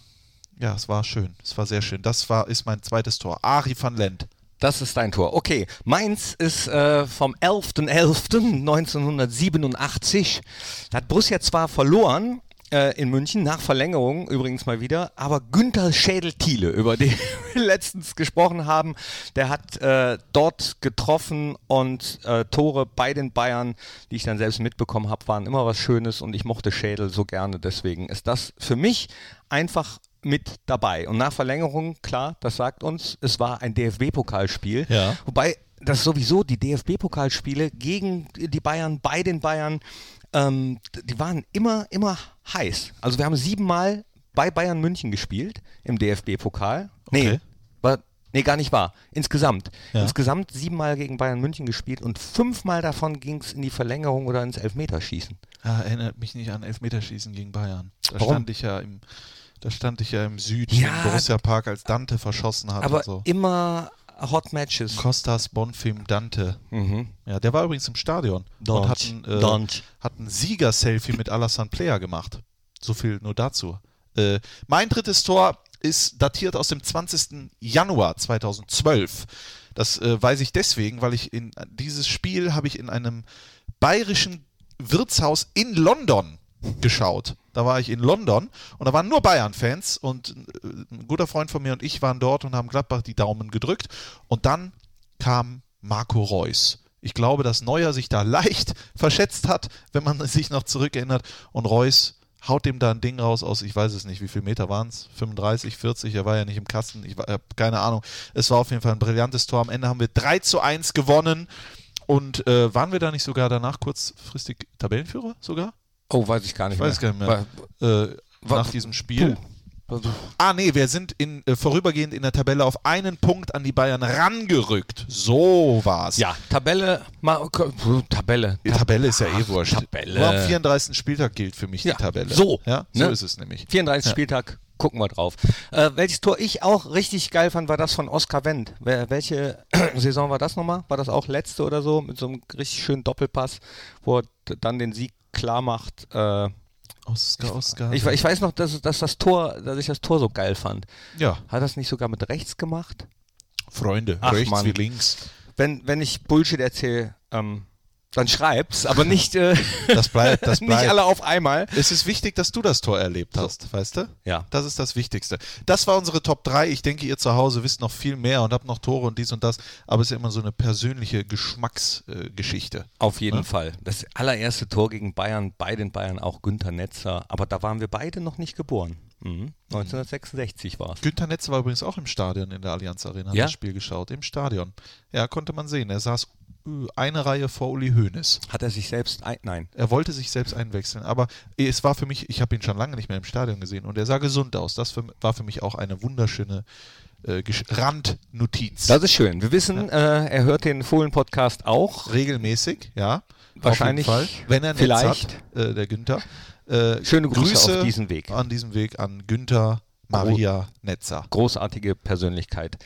ja, es war schön. Es war sehr schön. Das war, ist mein zweites Tor. Ari van Lent. Das ist dein Tor. Okay, meins ist äh, vom 11.11.1987. Da hat Borussia zwar verloren äh, in München, nach Verlängerung übrigens mal wieder, aber Günther Schädel-Thiele, über den wir letztens gesprochen haben, der hat äh, dort getroffen und äh, Tore bei den Bayern, die ich dann selbst mitbekommen habe, waren immer was Schönes und ich mochte Schädel so gerne. Deswegen ist das für mich einfach mit dabei. Und nach Verlängerung, klar, das sagt uns, es war ein DFB-Pokalspiel. Ja. Wobei das sowieso die DFB-Pokalspiele gegen die Bayern, bei den Bayern, ähm, die waren immer, immer heiß. Also wir haben siebenmal bei Bayern München gespielt im DFB-Pokal. Nee, Okay. war, nee, gar nicht wahr. Insgesamt. Ja. Insgesamt siebenmal gegen Bayern München gespielt und fünfmal davon ging es in die Verlängerung oder ins Elfmeterschießen. Ja, erinnert mich nicht an Elfmeterschießen gegen Bayern. Da Warum? stand ich ja im, da stand ich ja im Süden Ja, im Borussia Park, als Dante verschossen hat Aber und so. immer Hot Matches. Costas Bonfim Dante. Mhm. Ja, der war übrigens im Stadion Dante. und hat ein, äh, hat ein Sieger-Selfie mit Alassane Player gemacht. So viel nur dazu. Äh, mein drittes Tor ist datiert aus dem 20. Januar 2012. Das äh, weiß ich deswegen, weil ich in dieses Spiel habe ich in einem bayerischen Wirtshaus in London geschaut. Da war ich in London und da waren nur Bayern-Fans und äh, ein guter Freund von mir und ich waren dort und haben Gladbach die Daumen gedrückt und dann kam Marco Reus. Ich glaube, dass Neuer sich da leicht verschätzt hat, wenn man sich noch zurückerinnert und Reus haut dem da ein Ding raus aus, ich weiß es nicht, wie viele Meter waren es? 35, 40, er war ja nicht im Kasten, ich habe keine Ahnung. Es war auf jeden Fall ein brillantes Tor. Am Ende haben wir 3 zu 1 gewonnen und äh, waren wir da nicht sogar danach kurzfristig Tabellenführer sogar? Oh, weiß ich gar nicht Ich weiß gar nicht mehr. Äh, nach diesem Spiel. Puh. Ah, nee, wir sind in, äh, vorübergehend in der Tabelle auf einen Punkt an die Bayern rangerückt. So war's. Ja, Tabelle, puh, Tabelle. Die Tabelle ist ja eh wurscht. Tabelle. Nur am 34. Spieltag gilt für mich Ja, die Tabelle. so, Ja, so ne? ist es nämlich. 34. Ja. Spieltag, gucken wir drauf. Äh, welches Tor ich auch richtig geil fand, war das von Oskar Wendt. Welche Saison war das nochmal? War das auch letzte oder so? Mit so einem richtig schönen Doppelpass, wo er dann den Sieg klar macht. Äh, Oscar, Oscar. ich, ich weiß noch, dass, dass das Tor, dass ich das Tor so geil fand. ja, Hat das nicht sogar mit rechts gemacht? Freunde, Ach, rechts Mann. wie links. Wenn, wenn ich Bullshit erzähle, ähm, dann schreib's, aber nicht, äh, Das bleibt, das nicht bleibt. alle auf einmal. Es ist wichtig, dass du das Tor erlebt hast, weißt du? Ja. Das ist das Wichtigste. Das war unsere Top 3. Ich denke, ihr zu Hause wisst noch viel mehr und habt noch Tore und dies und das. Aber es ist ja immer so eine persönliche Geschmacksgeschichte. Äh. Auf jeden Ne? Fall. Das allererste Tor gegen Bayern, bei den Bayern auch Günther Netzer. Aber da waren wir beide noch nicht geboren. Mhm. 1966 war es. Günther Netz war übrigens auch im Stadion in der Allianz Arena, hat Ja? das Spiel geschaut. Im Stadion. Ja, konnte man sehen. Er saß äh, eine Reihe vor Uli Hoeneß. Hat er sich selbst ein. Nein. Er wollte sich selbst einwechseln, aber es war für mich, ich habe ihn schon lange nicht mehr im Stadion gesehen und er sah gesund aus. Das für, war für mich auch eine wunderschöne äh, Randnotiz. Das ist schön. Wir wissen, äh, er hört den Fohlen-Podcast auch. regelmäßig, ja. Wahrscheinlich, Auf jeden Fall, wenn er Netz vielleicht. hat, äh, der Günther. Äh, Schöne Grüße auf diesem Weg. An diesem Weg an Günther Maria Netzer. Großartige Persönlichkeit.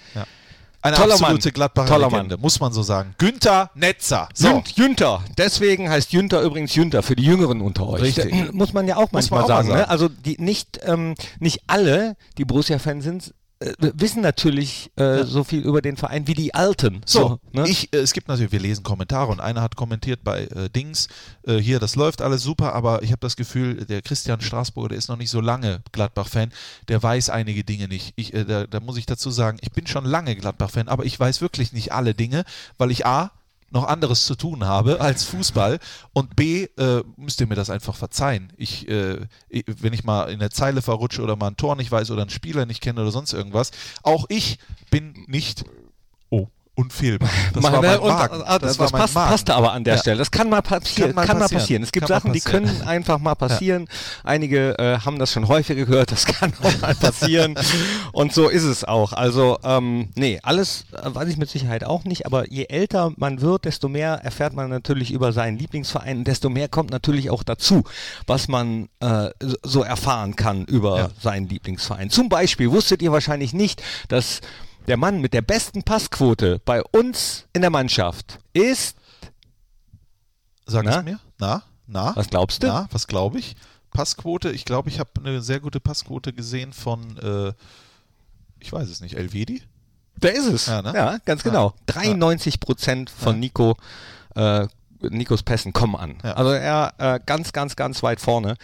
Eine Toller absolute Mann. Gladbacher Toller Legende, muss man so sagen. Günther Netzer. So. Jünt, Jünter. Deswegen heißt Jünter übrigens Jünter für die Jüngeren unter euch. Richtig. Muss man ja auch manchmal man auch mal sagen. Ne? sagen. Also die nicht, ähm, nicht alle, die Borussia-Fans sind, äh, wissen natürlich äh, so viel über den Verein wie die Alten. So, ne? ich, äh, es gibt natürlich, wir lesen Kommentare und einer hat kommentiert bei äh, Dings, äh, hier, das läuft alles super, aber ich habe das Gefühl, der Christian Straßburger, der ist noch nicht so lange Gladbach-Fan, der weiß einige Dinge nicht. Ich, äh, da, da muss ich dazu sagen, ich bin schon lange Gladbach-Fan, aber ich weiß wirklich nicht alle Dinge, weil ich A, noch anderes zu tun habe als Fußball und B, äh, müsst ihr mir das einfach verzeihen. Ich, äh, wenn ich mal in der Zeile verrutsche oder mal ein Tor nicht weiß oder einen Spieler nicht kenne oder sonst irgendwas, auch ich bin nicht unfehlbar. Das war mein und, Magen. ah, Das das war mein passt, Magen. passte aber an der Ja. Stelle. Das kann mal passieren. Kann Kann mal mal passieren. passieren. Es gibt Kann mal Sachen, die passieren. können einfach mal passieren. Einige äh, haben das schon häufiger gehört. Das kann auch mal passieren. Und so ist es auch. Also, ähm, nee, alles äh, weiß ich mit Sicherheit auch nicht. Aber je älter man wird, desto mehr erfährt man natürlich über seinen Lieblingsverein. Desto mehr kommt natürlich auch dazu, was man äh, so- so erfahren kann über Ja. seinen Lieblingsverein. Zum Beispiel wusstet ihr wahrscheinlich nicht, dass der Mann mit der besten Passquote bei uns in der Mannschaft ist, Sag Na? es mir. Na? Na? was glaubst du? Na? Was glaube ich? Passquote, ich glaube, ich habe eine sehr gute Passquote gesehen von, äh, ich weiß es nicht, Elvedi? Der ist es. Ja, Ja, ne? ganz Ja. genau. 93 Prozent von Nico, äh, Nikos Pässen kommen an. Ja. Also er äh, ganz, ganz, ganz weit vorne.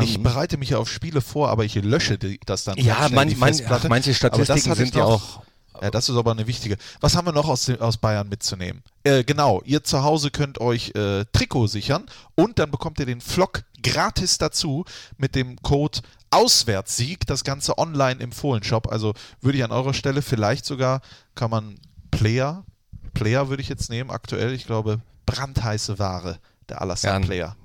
Ich bereite mich ja auf Spiele vor, aber ich lösche die, das dann. Ähm. Ja, man- man- ach, manche Statistiken sind ja auch- Ja, das ist aber eine wichtige. Was haben wir noch aus, dem- aus Bayern mitzunehmen? Äh, genau, ihr zu Hause könnt euch äh, Trikot sichern und dann bekommt ihr den Flock gratis dazu mit dem Code Auswärtssieg. Das Ganze online im Fohlenshop. Also würde ich an eurer Stelle vielleicht sogar, kann man Player, Player würde ich jetzt nehmen, aktuell, ich glaube, brandheiße Ware, der Alassane Ja, Player.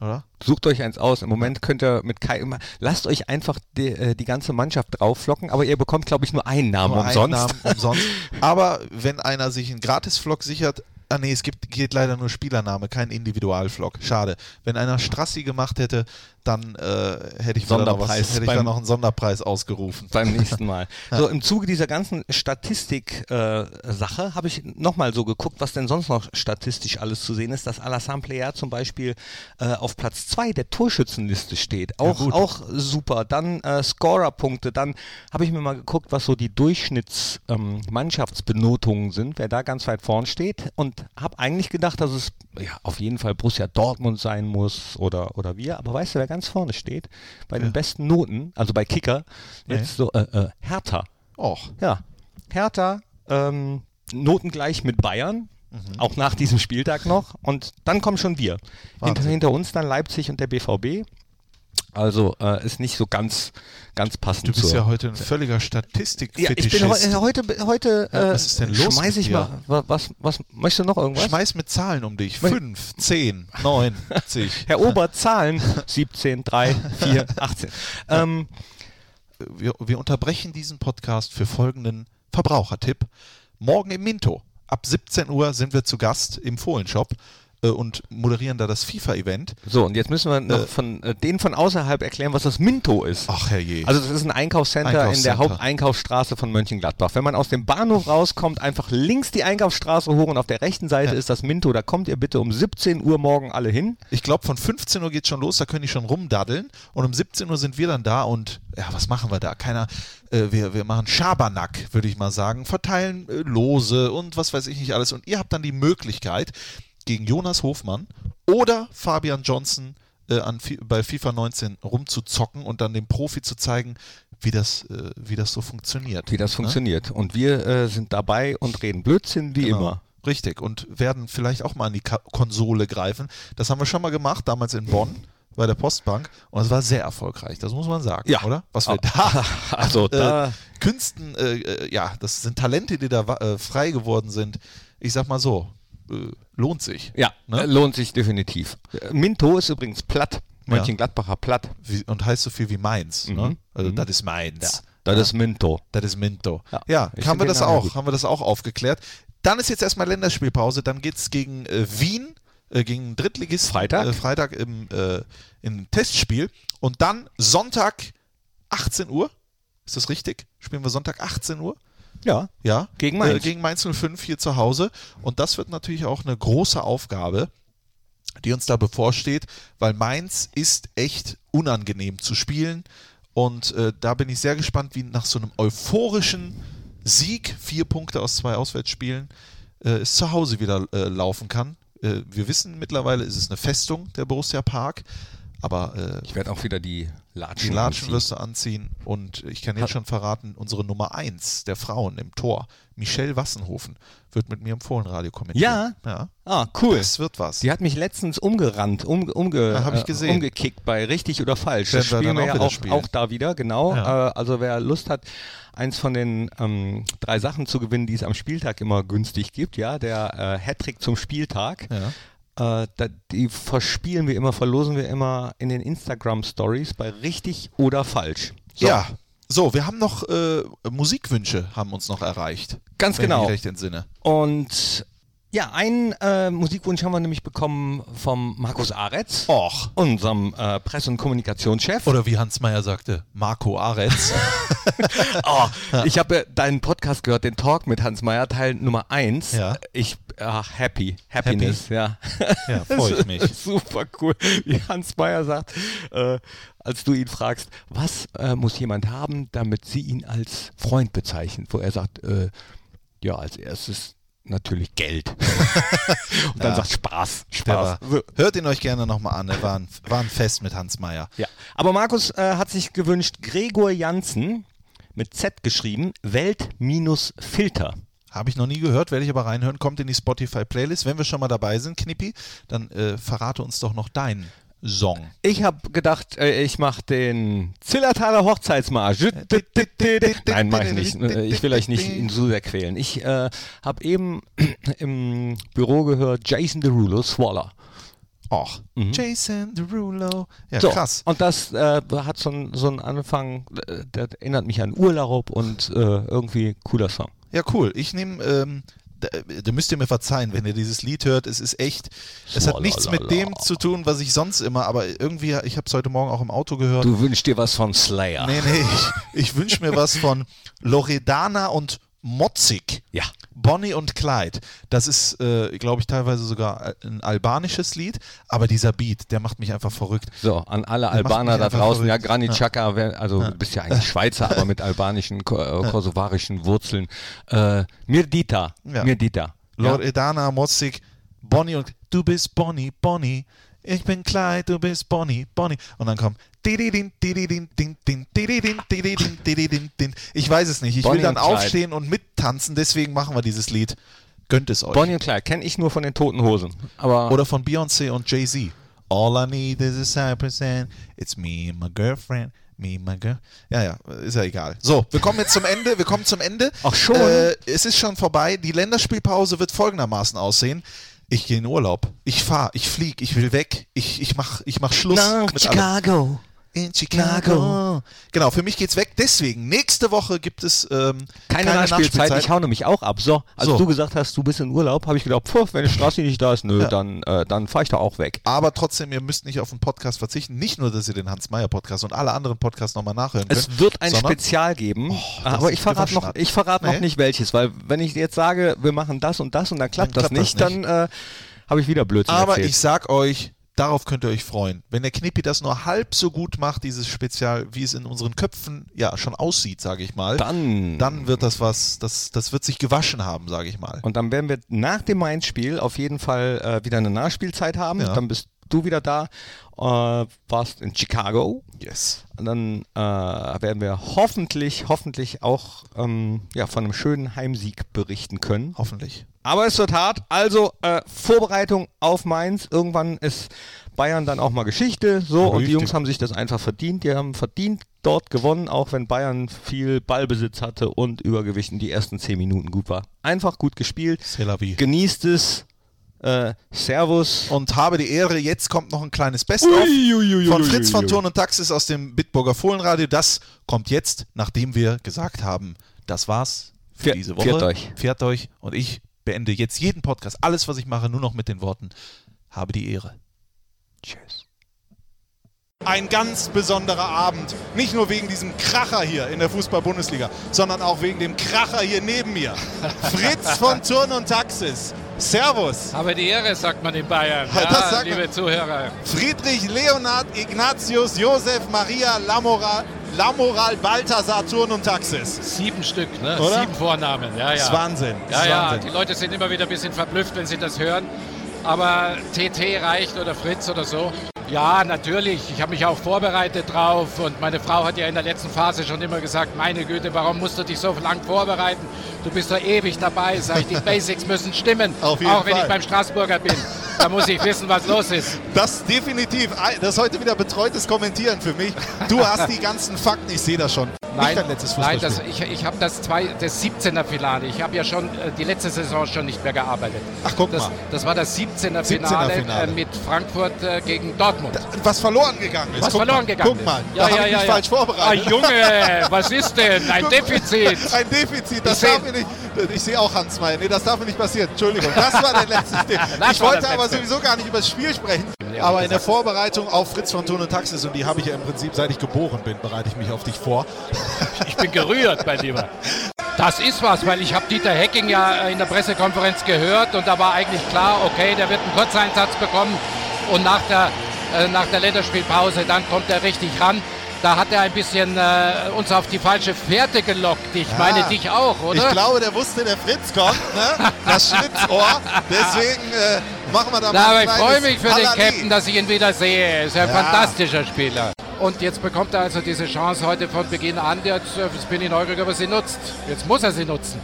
Oder? Sucht euch eins aus. Im Moment könnt ihr mit keinem, lasst euch einfach die, äh, die ganze Mannschaft draufflocken, aber ihr bekommt, glaube ich, nur einen Namen Nur einen umsonst. Namen umsonst. Aber wenn einer sich einen Gratis-Vlog sichert, ah nee, es gibt, geht leider nur Spielername, kein Individual-Vlog. Schade. Wenn einer Strassi gemacht hätte, dann äh, hätte ich, noch, was, Sonderpreis hätte ich beim- noch einen Sonderpreis ausgerufen. beim nächsten Mal. So, im Zuge dieser ganzen Statistik-Sache habe ich nochmal so geguckt, was denn sonst noch statistisch alles zu sehen ist, dass Alassane Player zum Beispiel äh, auf Platz 2 der Torschützenliste steht. Auch, gut. auch super. Dann äh, Scorer-Punkte. Dann habe ich mir mal geguckt, was so die Durchschnitts-Mannschaftsbenotungen sind, wer da ganz weit vorn steht. Und habe eigentlich gedacht, dass es ja, auf jeden Fall Borussia Dortmund sein muss oder, oder wir. Aber weißt du, wer ganz vorne steht? Bei den besten Noten, also bei Kicker, jetzt so äh, äh, Hertha. Och, Ja, Hertha, ähm, notengleich mit Bayern, Mhm. auch nach diesem Spieltag noch. Und dann kommen schon wir. Hinter, hinter uns dann Leipzig und der BVB. Also äh, ist nicht so ganz, ganz passend du bist zur- ja heute ein völliger statistik ja, ich bin heu- heute, heute Ja, äh, was ist denn los schmeiß ich mal, wa- was, was, möchtest du noch irgendwas? Schmeiß mit Zahlen um dich. Weil- 5, 10, 90. Herr Obert, Zahlen 17, 3, 4, 18. Ähm, wir, wir unterbrechen diesen Podcast für folgenden Verbrauchertipp. Morgen im Minto. Ab 17 Uhr sind wir zu Gast im Fohlenshop äh, und moderieren da das FIFA-Event. so, und jetzt müssen wir noch Äh. von äh, denen von außerhalb erklären, was das Minto ist. Ach herrje. Also das ist ein Einkaufscenter, in der Einkaufscenter. Haupteinkaufsstraße von Mönchengladbach. Wenn man aus dem Bahnhof rauskommt, einfach links die Einkaufsstraße hoch und auf der rechten Seite Ja. ist das Minto. Da kommt ihr bitte um 17 Uhr morgen alle hin. Ich glaube, von 15 Uhr geht schon los, da können die schon rumdaddeln. Und um 17 Uhr sind wir dann da und ja, was machen wir da? Keiner, äh, wir, wir machen Schabernack, würde ich mal sagen, verteilen äh, Lose und was weiß ich nicht alles. Und ihr habt dann die Möglichkeit, gegen Jonas Hofmann oder Fabian Johnson äh, an, bei FIFA 19 rumzuzocken und dann dem Profi zu zeigen, wie das, äh, wie das so funktioniert. Wie das Ne? funktioniert. Und wir äh, sind dabei und reden Blödsinn wie Genau. immer. Richtig. Und werden vielleicht auch mal an die Ka Konsole greifen. Das haben wir schon mal gemacht, damals in Bonn bei der Postbank. Und es war sehr erfolgreich, das muss man sagen, Ja. oder? Was wir Ah, da Also äh, da, Künsten, äh, äh, ja, das sind Talente, die da äh, frei geworden sind. Ich sag mal so, äh, lohnt sich. ja, Ne? äh, lohnt sich definitiv. Äh, Minto ist übrigens platt. Mönchengladbacher platt. Wie, und heißt so viel wie Mainz. Ne? Mhm. Also, Mhm. das ist Mainz. Das ist Minto. Das ist Minto. Ja. Ja, haben wir das auch, gut. haben wir das auch aufgeklärt. Dann ist jetzt erstmal Länderspielpause, dann geht es gegen äh, Wien, äh, gegen einen Drittligisten. Freitag? Äh, Freitag im, äh, im Testspiel. Und dann Sonntag 18 Uhr. Ist das richtig? Spielen wir Sonntag 18 Uhr? Ja. Ja. Gegen Mainz. Äh, gegen Mainz 05 hier zu Hause. Und das wird natürlich auch eine große Aufgabe, die uns da bevorsteht, weil Mainz ist echt unangenehm zu spielen. Und äh, da bin ich sehr gespannt, wie nach so einem euphorischen Sieg, vier Punkte aus zwei Auswärtsspielen, äh, es zu Hause wieder äh, laufen kann. Äh, wir wissen mittlerweile, ist es eine Festung, der Borussia Park. Aber äh, Ich werde auch wieder die Latschen, die Latschen anziehen. wirst du anziehen. Und ich kann jetzt schon verraten, unsere Nummer 1 der Frauen im Tor, Michelle Wassenhofen, wird mit mir im Fohlenradio kommentieren. Ja. Ah, cool. Das wird was. Die hat mich letztens umgerannt, um, umge, Ja, ich äh, gesehen. umgekickt bei richtig oder falsch. Das wir spielen dann wir auch ja auch, spielen. auch da wieder, genau. Ja. Äh, also wer Lust hat, eins von den ähm, drei Sachen zu gewinnen, die es am Spieltag immer günstig gibt, ja, der äh, Hattrick zum Spieltag. Ja. Äh, da, die verspielen wir immer, verlosen wir immer in den Instagram Stories bei richtig oder falsch. So, Ja. So, wir haben noch äh, Musikwünsche, haben uns noch erreicht. Ganz wenn genau. Ich recht entsinne. Und ja, einen äh, Musikwunsch haben wir nämlich bekommen vom Markus Aretz, Och. unserem äh, Presse- und Kommunikationschef. Oder wie Hans Meyer sagte, Marco Aretz. Oh, ich habe äh, deinen Podcast gehört, den Talk mit Hans Meyer, Teil Nummer 1. Ja. Ich, ach, happy, happiness, ja. Ja, freu ich mich. Super cool, wie Hans Meyer sagt, äh, als du ihn fragst, was äh, muss jemand haben, damit sie ihn als Freund bezeichnen, wo er sagt, äh, ja, als erstes natürlich Geld. Und dann Ja. sagt Spaß, Spaß. war, hört ihn euch gerne nochmal an. Er war ein, war ein Fest mit Hans Meyer. Ja. Aber Markus äh, hat sich gewünscht, Gregor Janssen mit Z geschrieben, Welt minus Filter. Habe ich noch nie gehört, werde ich aber reinhören. Kommt in die Spotify-Playlist. Wenn wir schon mal dabei sind, Knippi, dann äh, verrate uns doch noch deinen Song. Ich habe gedacht, äh, ich mache den Zillertaler Hochzeitsmarsch. Nein, mache ich nicht. Äh, Ich will euch nicht in so sehr quälen. Ich äh, habe eben im Büro gehört Jason Derulo, Swaller. Och, Jason Derulo. Ja, Mhm. So, krass. Und das äh, hat so, einen- so einen Anfang, äh, der erinnert mich an Urlaub und äh, irgendwie cooler Song. Ja, cool. Ich nehme, ähm, da, da müsst ihr mir verzeihen, wenn ihr dieses Lied hört. Es ist echt, es hat nichts mit dem zu tun, was ich sonst immer, aber irgendwie, ich habe es heute Morgen auch im Auto gehört. Du wünschst dir was von Slayer. Nee, nee, ich, ich wünsche mir was von Loredana und Motzig. Ja. Bonnie und Clyde. Das ist, äh, glaube ich, teilweise sogar ein albanisches Lied, aber dieser Beat, der macht mich einfach verrückt. So, an alle macht Albaner da draußen. Ja, verrückt. Granit Xhaka, wär- also du bist ja eigentlich Schweizer, aber mit albanischen, ko äh, kosovarischen Wurzeln. Äh, Mirdita. Ja. Mirdita. Ja? Loredana, Motzig, Bonnie und du bist Bonnie, Bonnie. Ich bin Clyde, du bist Bonnie, Bonnie. Und dann kommt dididin, dididin, din, din, dididin, dididin, dididin, din. Ich weiß es nicht. Ich Bonnie will dann aufstehen und mittanzen, deswegen machen wir dieses Lied. Gönnt es euch. Bonnie und Clyde kenne ich nur von den Toten Hosen. Aber Oder von Beyoncé und Jay-Z. All I need is a percent. It's me and my girlfriend. Me and my girl. Ja, ja, ist ja egal. So, wir kommen jetzt zum Ende. Wir kommen zum Ende. Ach schon? Äh, es ist schon vorbei. Die Länderspielpause wird folgendermaßen aussehen. Ich gehe in Urlaub. Ich fahre, ich fliege, ich will weg. Ich, ich mach, ich mach Schluss. mit allem. In Chicago. Genau, für mich geht's weg. Deswegen, nächste Woche gibt es ähm, Keine, Nachspielzeit. Ich hau nämlich auch ab. So, als So. du gesagt hast, du bist in Urlaub, habe ich gedacht, pfuh, wenn die Straße nicht da ist, nö, Ja. dann, äh, dann fahre ich da auch weg. Aber trotzdem, ihr müsst nicht auf den Podcast verzichten. Nicht nur, dass ihr den Hans-Meyer-Podcast und alle anderen Podcasts nochmal nachhören könnt. Es wird ein Spezial geben, das aber ist ich verrate noch, ich verrate noch Nee. nicht welches, weil wenn ich jetzt sage, wir machen das und das und dann klappt, Dann das, klappt nicht, das nicht. dann äh, habe ich wieder Blödsinn Aber erzählt. ich sag euch, darauf könnt ihr euch freuen. Wenn der Knippi das nur halb so gut macht, dieses Spezial, wie es in unseren Köpfen ja schon aussieht, sage ich mal, dann, dann wird das was, das, das wird sich gewaschen haben, sage ich mal. und dann werden wir nach dem Mainz-Spiel auf jeden Fall äh, wieder eine Nachspielzeit haben. Ja. Dann bist du wieder da, äh, warst in Chicago. Yes. Und dann äh, werden wir hoffentlich, hoffentlich auch ähm, ja, von einem schönen Heimsieg berichten können. Hoffentlich. Aber es wird hart. Also äh, Vorbereitung auf Mainz. Irgendwann ist Bayern dann auch mal Geschichte. So, und die. Jungs haben sich das einfach verdient. Die haben verdient dort gewonnen, auch wenn Bayern viel Ballbesitz hatte und Übergewicht in die ersten zehn Minuten gut war. Einfach gut gespielt. Genießt es. Äh, Servus. Und habe die Ehre, jetzt kommt noch ein kleines Best-of von Fritz von Turn und Taxis aus dem Bitburger Fohlenradio. Das kommt jetzt, nachdem wir gesagt haben, das war's für Pfiat- diese Woche. pfiat euch. Pfiat euch. Und ich beende jetzt jeden Podcast, alles, was ich mache, nur noch mit den Worten, habe die Ehre. Tschüss. Ein ganz besonderer Abend. Nicht nur wegen diesem Kracher hier in der Fußball-Bundesliga, sondern auch wegen dem Kracher hier neben mir. Fritz von Turn und Taxis. Servus. Aber die Ehre, sagt man in Bayern. Das Ja, sagt liebe man. Zuhörer. Friedrich Leonhard Ignatius Josef Maria Lamora Lamoral, Balthasar, Turn und Taxis. Sieben Stück, ne? Oder? Sieben Vornamen. Ja, Das ist ja. Wahnsinn. Das Ja, ja, Wahnsinn. die Leute sind immer wieder ein bisschen verblüfft, wenn sie das hören. Aber TT reicht oder Fritz oder so. Ja, natürlich. Ich habe mich auch vorbereitet drauf. Und meine Frau hat ja in der letzten Phase schon immer gesagt, meine Güte, warum musst du dich so lang vorbereiten? Du bist doch ewig dabei. Sag ich, die Basics müssen stimmen. Auch wenn Fall. ich beim Straßburger bin. Da muss ich wissen, was los ist. Das definitiv. Das ist heute wieder betreutes Kommentieren für mich. Du hast die ganzen Fakten, ich sehe das schon. Nicht dein letztes nein das, ich, ich habe das, zwei- das 17er Finale. Ich habe ja schon äh, die letzte Saison schon nicht mehr gearbeitet. Ach, guck das, mal. das war das 17er 17er Finale, Finale. Äh, mit Frankfurt äh, gegen Dortmund. Was verloren gegangen ist. was Guck verloren mal. gegangen Guck ist. mal, da habe ich mich falsch Ah, vorbereitet. Junge, was ist denn? Ein Guck- Defizit. Ein Defizit, das Ich darf mir nicht. Ich sehe auch Hans Meyer. Nee, das darf mir nicht passieren. Entschuldigung, das war der letzte Stich. Das Ich wollte aber Letzte. sowieso gar nicht über das Spiel sprechen. Aber in der. Vorbereitung auf Fritz von Ton und Taxis, und die habe ich ja im Prinzip seit ich geboren bin, bereite ich mich auf dich vor. Ich bin gerührt, mein Lieber. Das ist was, weil ich habe Dieter Hecking ja in der Pressekonferenz gehört und da war eigentlich klar, okay, der wird einen Kurzeinsatz bekommen und nach der, äh, nach der Länderspielpause, dann kommt er richtig ran. Da hat er ein bisschen äh, uns auf die falsche Fährte gelockt. Ich meine dich auch, oder? Ich glaube, der wusste, der Fritz kommt, ne? das Schlitzohr. Deswegen äh, machen wir da Na, mal aber ein ich kleines freue mich für den Hallali. Captain, dass ich ihn wieder sehe. Er ist ein Ja. fantastischer Spieler. Und jetzt bekommt er also diese Chance heute von Beginn an. Jetzt, äh, jetzt bin ich neugierig, ob er sie nutzt. Jetzt muss er sie nutzen.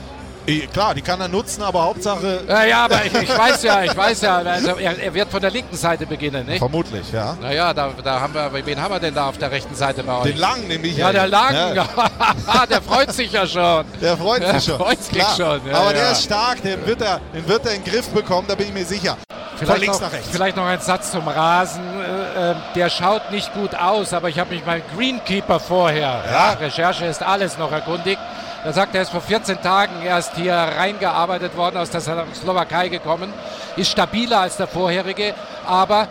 Eh, Klar, die kann er nutzen, aber Hauptsache Ja, ja, aber ich, ich weiß ja, ich weiß ja, also er, er wird von der linken Seite beginnen, nicht? vermutlich, ja. Naja, da, da haben wir, wen haben wir denn da auf der rechten Seite bei euch? Den Lang nämlich. ja, der Lang, Ja, der freut sich ja schon. der freut sich schon. freut sich schon, ja, aber der ist stark, den wird, er, den wird er in den Griff bekommen, da bin ich mir sicher. Von Vielleicht links noch, nach rechts. vielleicht noch ein Satz zum Rasen. Äh, äh, der schaut nicht gut aus, aber ich habe mich beim Greenkeeper vorher, ja. Recherche ist alles noch erkundigt. Er sagt, er ist vor 14 Tagen erst hier reingearbeitet worden, aus der Slowakei gekommen, ist stabiler als der vorherige, aber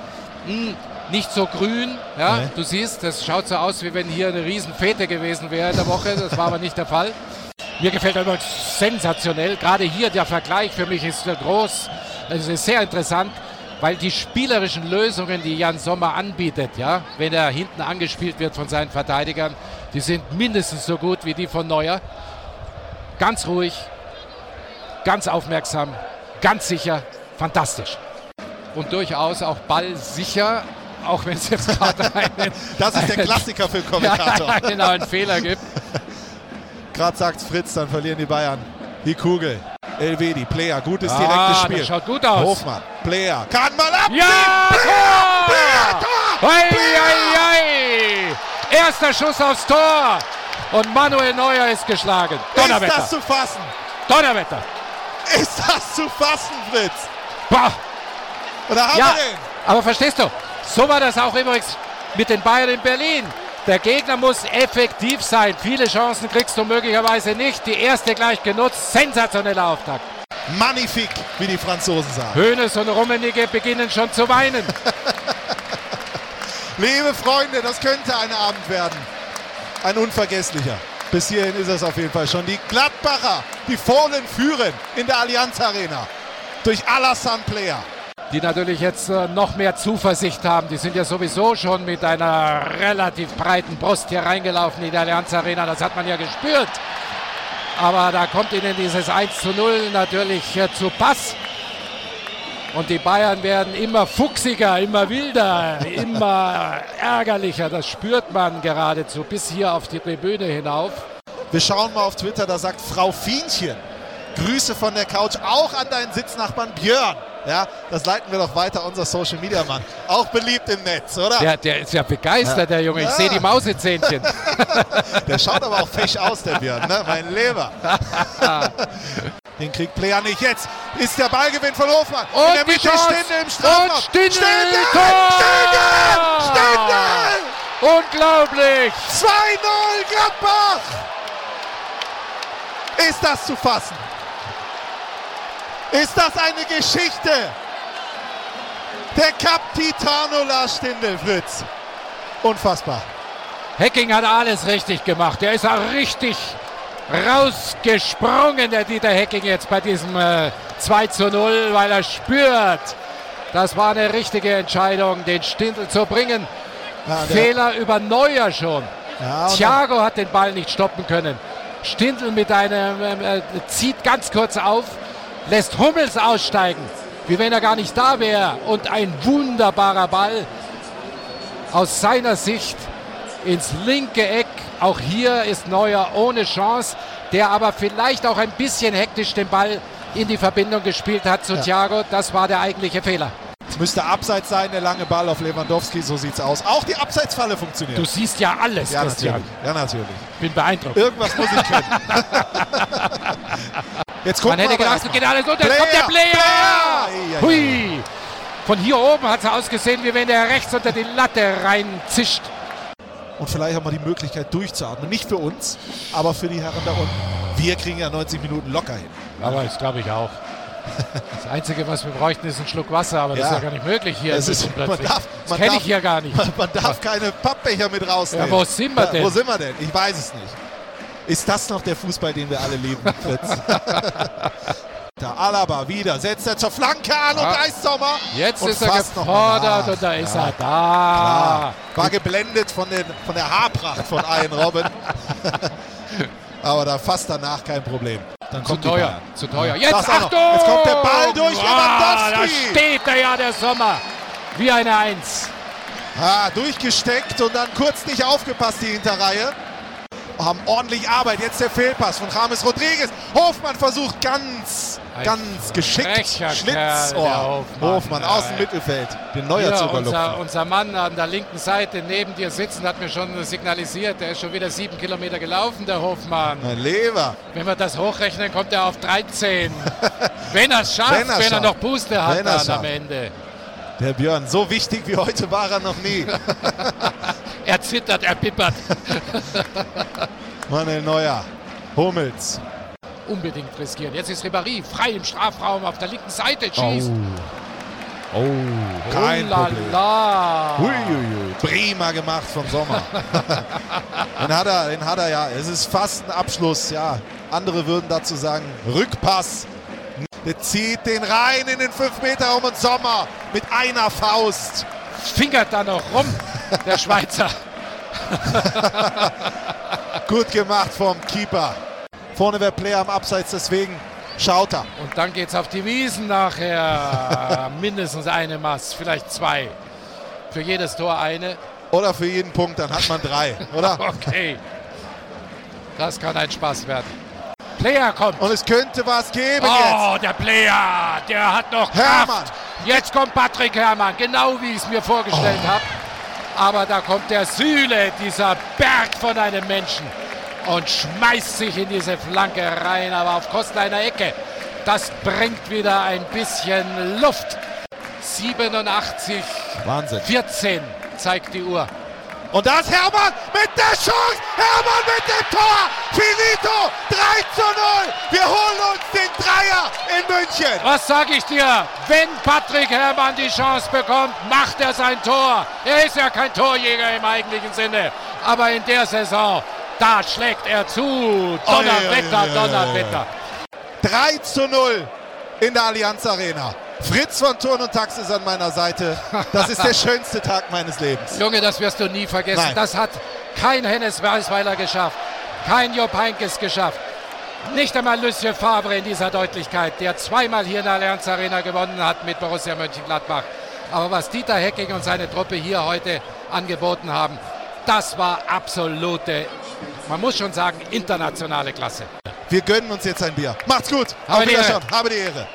mh, nicht so grün. Ja? Nee. Du siehst, das schaut so aus, wie wenn hier eine Riesenfete gewesen wäre in der Woche. Das war aber nicht der Fall. Mir gefällt er übrigens sensationell. Gerade hier der Vergleich für mich ist groß. Es ist sehr interessant, weil die spielerischen Lösungen, die Jan Sommer anbietet, ja, wenn er hinten angespielt wird von seinen Verteidigern, die sind mindestens so gut wie die von Neuer. Ganz ruhig, ganz aufmerksam, ganz sicher, fantastisch. Und durchaus auch ballsicher, auch wenn es jetzt gerade einen, Das ist der Klassiker für den Kommentator. ja, genau, einen Fehler gibt. Gerade sagt Fritz, dann verlieren die Bayern. Die Kugel. Elvedi, Player, gutes Ah, direktes Spiel. das schaut gut aus. Hofmann, Player, kann mal ab. Ja, Player, Tor! Tor! Ei, ei, ei. Erster Schuss aufs Tor. Und Manuel Neuer ist geschlagen. Ist das Donnerwetter. zu fassen? Donnerwetter. Ist das zu fassen, Fritz? Boah. Oder haben Ja, wir den? aber verstehst du, so war das auch übrigens mit den Bayern in Berlin. Der Gegner muss effektiv sein. Viele Chancen kriegst du möglicherweise nicht. Die erste gleich genutzt. Sensationeller Auftakt. Magnifik, wie die Franzosen sagen. Hönes und Rummenigge beginnen schon zu weinen. Liebe Freunde, das könnte ein Abend werden. Ein unvergesslicher. Bis hierhin ist es auf jeden Fall schon. Die Gladbacher, die Fohlen führen in der Allianz Arena. Durch Alassane Player. die natürlich jetzt äh, noch mehr Zuversicht haben. Die sind ja sowieso schon mit einer relativ breiten Brust hier reingelaufen in die Allianz Arena. Das hat man ja gespürt. Aber da kommt ihnen dieses 1 zu 0 natürlich äh, zu Pass. Und die Bayern werden immer fuchsiger, immer wilder, immer ärgerlicher. Das spürt man geradezu bis hier auf die Tribüne hinauf. Wir schauen mal auf Twitter, da sagt Frau Fienchen. Grüße von der Couch auch an deinen Sitznachbarn Björn. Ja, das leiten wir doch weiter, unser Social Media Mann. Auch beliebt im Netz, oder? Der, der ist ja begeistert, der Junge. Ich Ja. sehe die Mausezähnchen. Der schaut aber auch fesch aus, der Björn, ne? mein Leber. Den kriegt Player nicht. Jetzt ist der Ballgewinn von Hofmann. Und In der Mitte. Stindl im Strafraum. Und Stindl, Stindl! Tor! Stindl! Stindl! Unglaublich! 2-0 Gladbach! Ist das zu fassen? Ist das eine Geschichte? Der Capitano Lars Stindl, Fritz. Unfassbar. Hecking hat alles richtig gemacht. Der ist auch richtig rausgesprungen, der Dieter Hecking jetzt bei diesem äh, 2 zu 0, weil er spürt, das war eine richtige Entscheidung, den Stindl zu bringen. Ja, Fehler über Neuer schon. Ja, Thiago hat den Ball nicht stoppen können. Stindl mit einem ähm, äh, zieht ganz kurz auf, lässt Hummels aussteigen, wie wenn er gar nicht da wäre. Und ein wunderbarer Ball aus seiner Sicht ins linke Eck. Auch hier ist Neuer ohne Chance, der aber vielleicht auch ein bisschen hektisch den Ball in die Verbindung gespielt hat zu Thiago. Das war der eigentliche Fehler. Es müsste abseits sein, der lange Ball auf Lewandowski, so sieht's aus. Auch die Abseitsfalle funktioniert. Du siehst ja alles, ja, Christian. natürlich. Ja, natürlich. Bin beeindruckt. Irgendwas muss ich können. Jetzt Man gucken hätte gedacht, es geht alles unter. Player, kommt der Player! Player! Hui! Von hier oben hat es ausgesehen, wie wenn der rechts unter die Latte reinzischt. Und vielleicht haben wir die Möglichkeit durchzuatmen. Nicht für uns, aber für die Herren da unten. Wir kriegen ja 90 Minuten locker hin. Aber das glaube ich auch. Das Einzige, was wir bräuchten, ist ein Schluck Wasser, aber das Ja. ist ja gar nicht möglich hier. Ist, man darf, das man kenne ich hier gar nicht. Man, man darf keine Pappbecher mit rausnehmen. Ja, wo sind wir denn? Wo sind wir denn? Ich weiß es nicht. Ist das noch der Fußball, den wir alle lieben, Fritz? da Alaba wieder, setzt er zur Flanke an und Ja. da ist Sommer. Jetzt und ist er gefordert und da ist Ja, er da. klar. War geblendet von, den, von der Haarpracht von Ian Robben. Aber da fast danach kein Problem. Dann Zu kommt die teuer, zu teuer. Jetzt. Achtung! Jetzt kommt der Ball durch Ah, da Lewandowski. steht er ja, der Sommer. Wie eine Eins. Ah, durchgesteckt und dann kurz nicht aufgepasst, die Hinterreihe. Haben ordentlich Arbeit. Jetzt der Fehlpass von James Rodriguez. Hofmann versucht ganz, Ein ganz geschickt. frecher Kerl, Schlitz. der Oh, Hofmann. Hofmann aus dem. Mittelfeld. Den Neuer zu unser, überlupfen. unser Mann an der linken Seite neben dir sitzen, hat mir schon signalisiert, der ist schon wieder sieben Kilometer gelaufen, der Hofmann. Mein Leber. Wenn wir das hochrechnen, kommt er auf 13. wenn er es schafft, Wenn wenn er er, noch Puste hat dann am. Ende. Der Björn, so wichtig wie heute war er noch nie. Er zittert, er pippert. Manuel Neuer. Hummels. Unbedingt riskieren. Jetzt ist Ribéry frei im Strafraum auf der linken Seite. Schießt. Oh, kein Oh la Problem. la. Huiuiui. Prima gemacht vom Sommer. den, hat er, den hat er ja. Es ist fast ein Abschluss. Ja, andere würden dazu sagen Rückpass. Der zieht den rein in den 5 Meter Raum und Sommer mit einer Faust. Fingert da noch rum, der Schweizer. Gut gemacht vom Keeper. Vorne wäre Player am Abseits, deswegen schaut er. Und dann geht's auf die Wiesen nachher. Mindestens eine Mass, vielleicht zwei. Für jedes Tor eine. Oder für jeden Punkt, dann hat man drei, oder? Okay. Das kann ein Spaß werden. Player kommt. Und es könnte was geben Oh, der Player, der hat noch Hermann. Kraft. Jetzt kommt Patrick Herrmann, genau wie ich es mir vorgestellt Oh. habe. Aber da kommt der Süle, dieser Berg von einem Menschen und schmeißt sich in diese Flanke rein, aber auf Kosten einer Ecke. Das bringt wieder ein bisschen Luft. 87, jetzt. Wahnsinn. 14 zeigt die Uhr. Und da ist Hermann mit der Chance. Hermann mit dem Tor. Finito. 3 zu 0. Wir holen uns den Dreier in München. Was sage ich dir? Wenn Patrick Herrmann die Chance bekommt, macht er sein Tor. Er ist ja kein Torjäger im eigentlichen Sinne. Aber in der Saison, da schlägt er zu. Donnerwetter, Donnerwetter. 3 zu 0 in der Allianz Arena. Fritz von Turn und Tax ist an meiner Seite. Das ist der schönste Tag meines Lebens. Junge, das wirst du nie vergessen. Nein. Das hat kein Hennes Weißweiler geschafft. Kein Jupp Heynckes geschafft. Nicht einmal Lucien Favre in dieser Deutlichkeit, der zweimal hier in der Allianz Arena gewonnen hat mit Borussia Mönchengladbach. Aber was Dieter Hecking und seine Truppe hier heute angeboten haben, das war absolute, man muss schon sagen, internationale Klasse. Wir gönnen uns jetzt ein Bier. Macht's gut. Habe Auf. Wiedersehen. Habe die Ehre.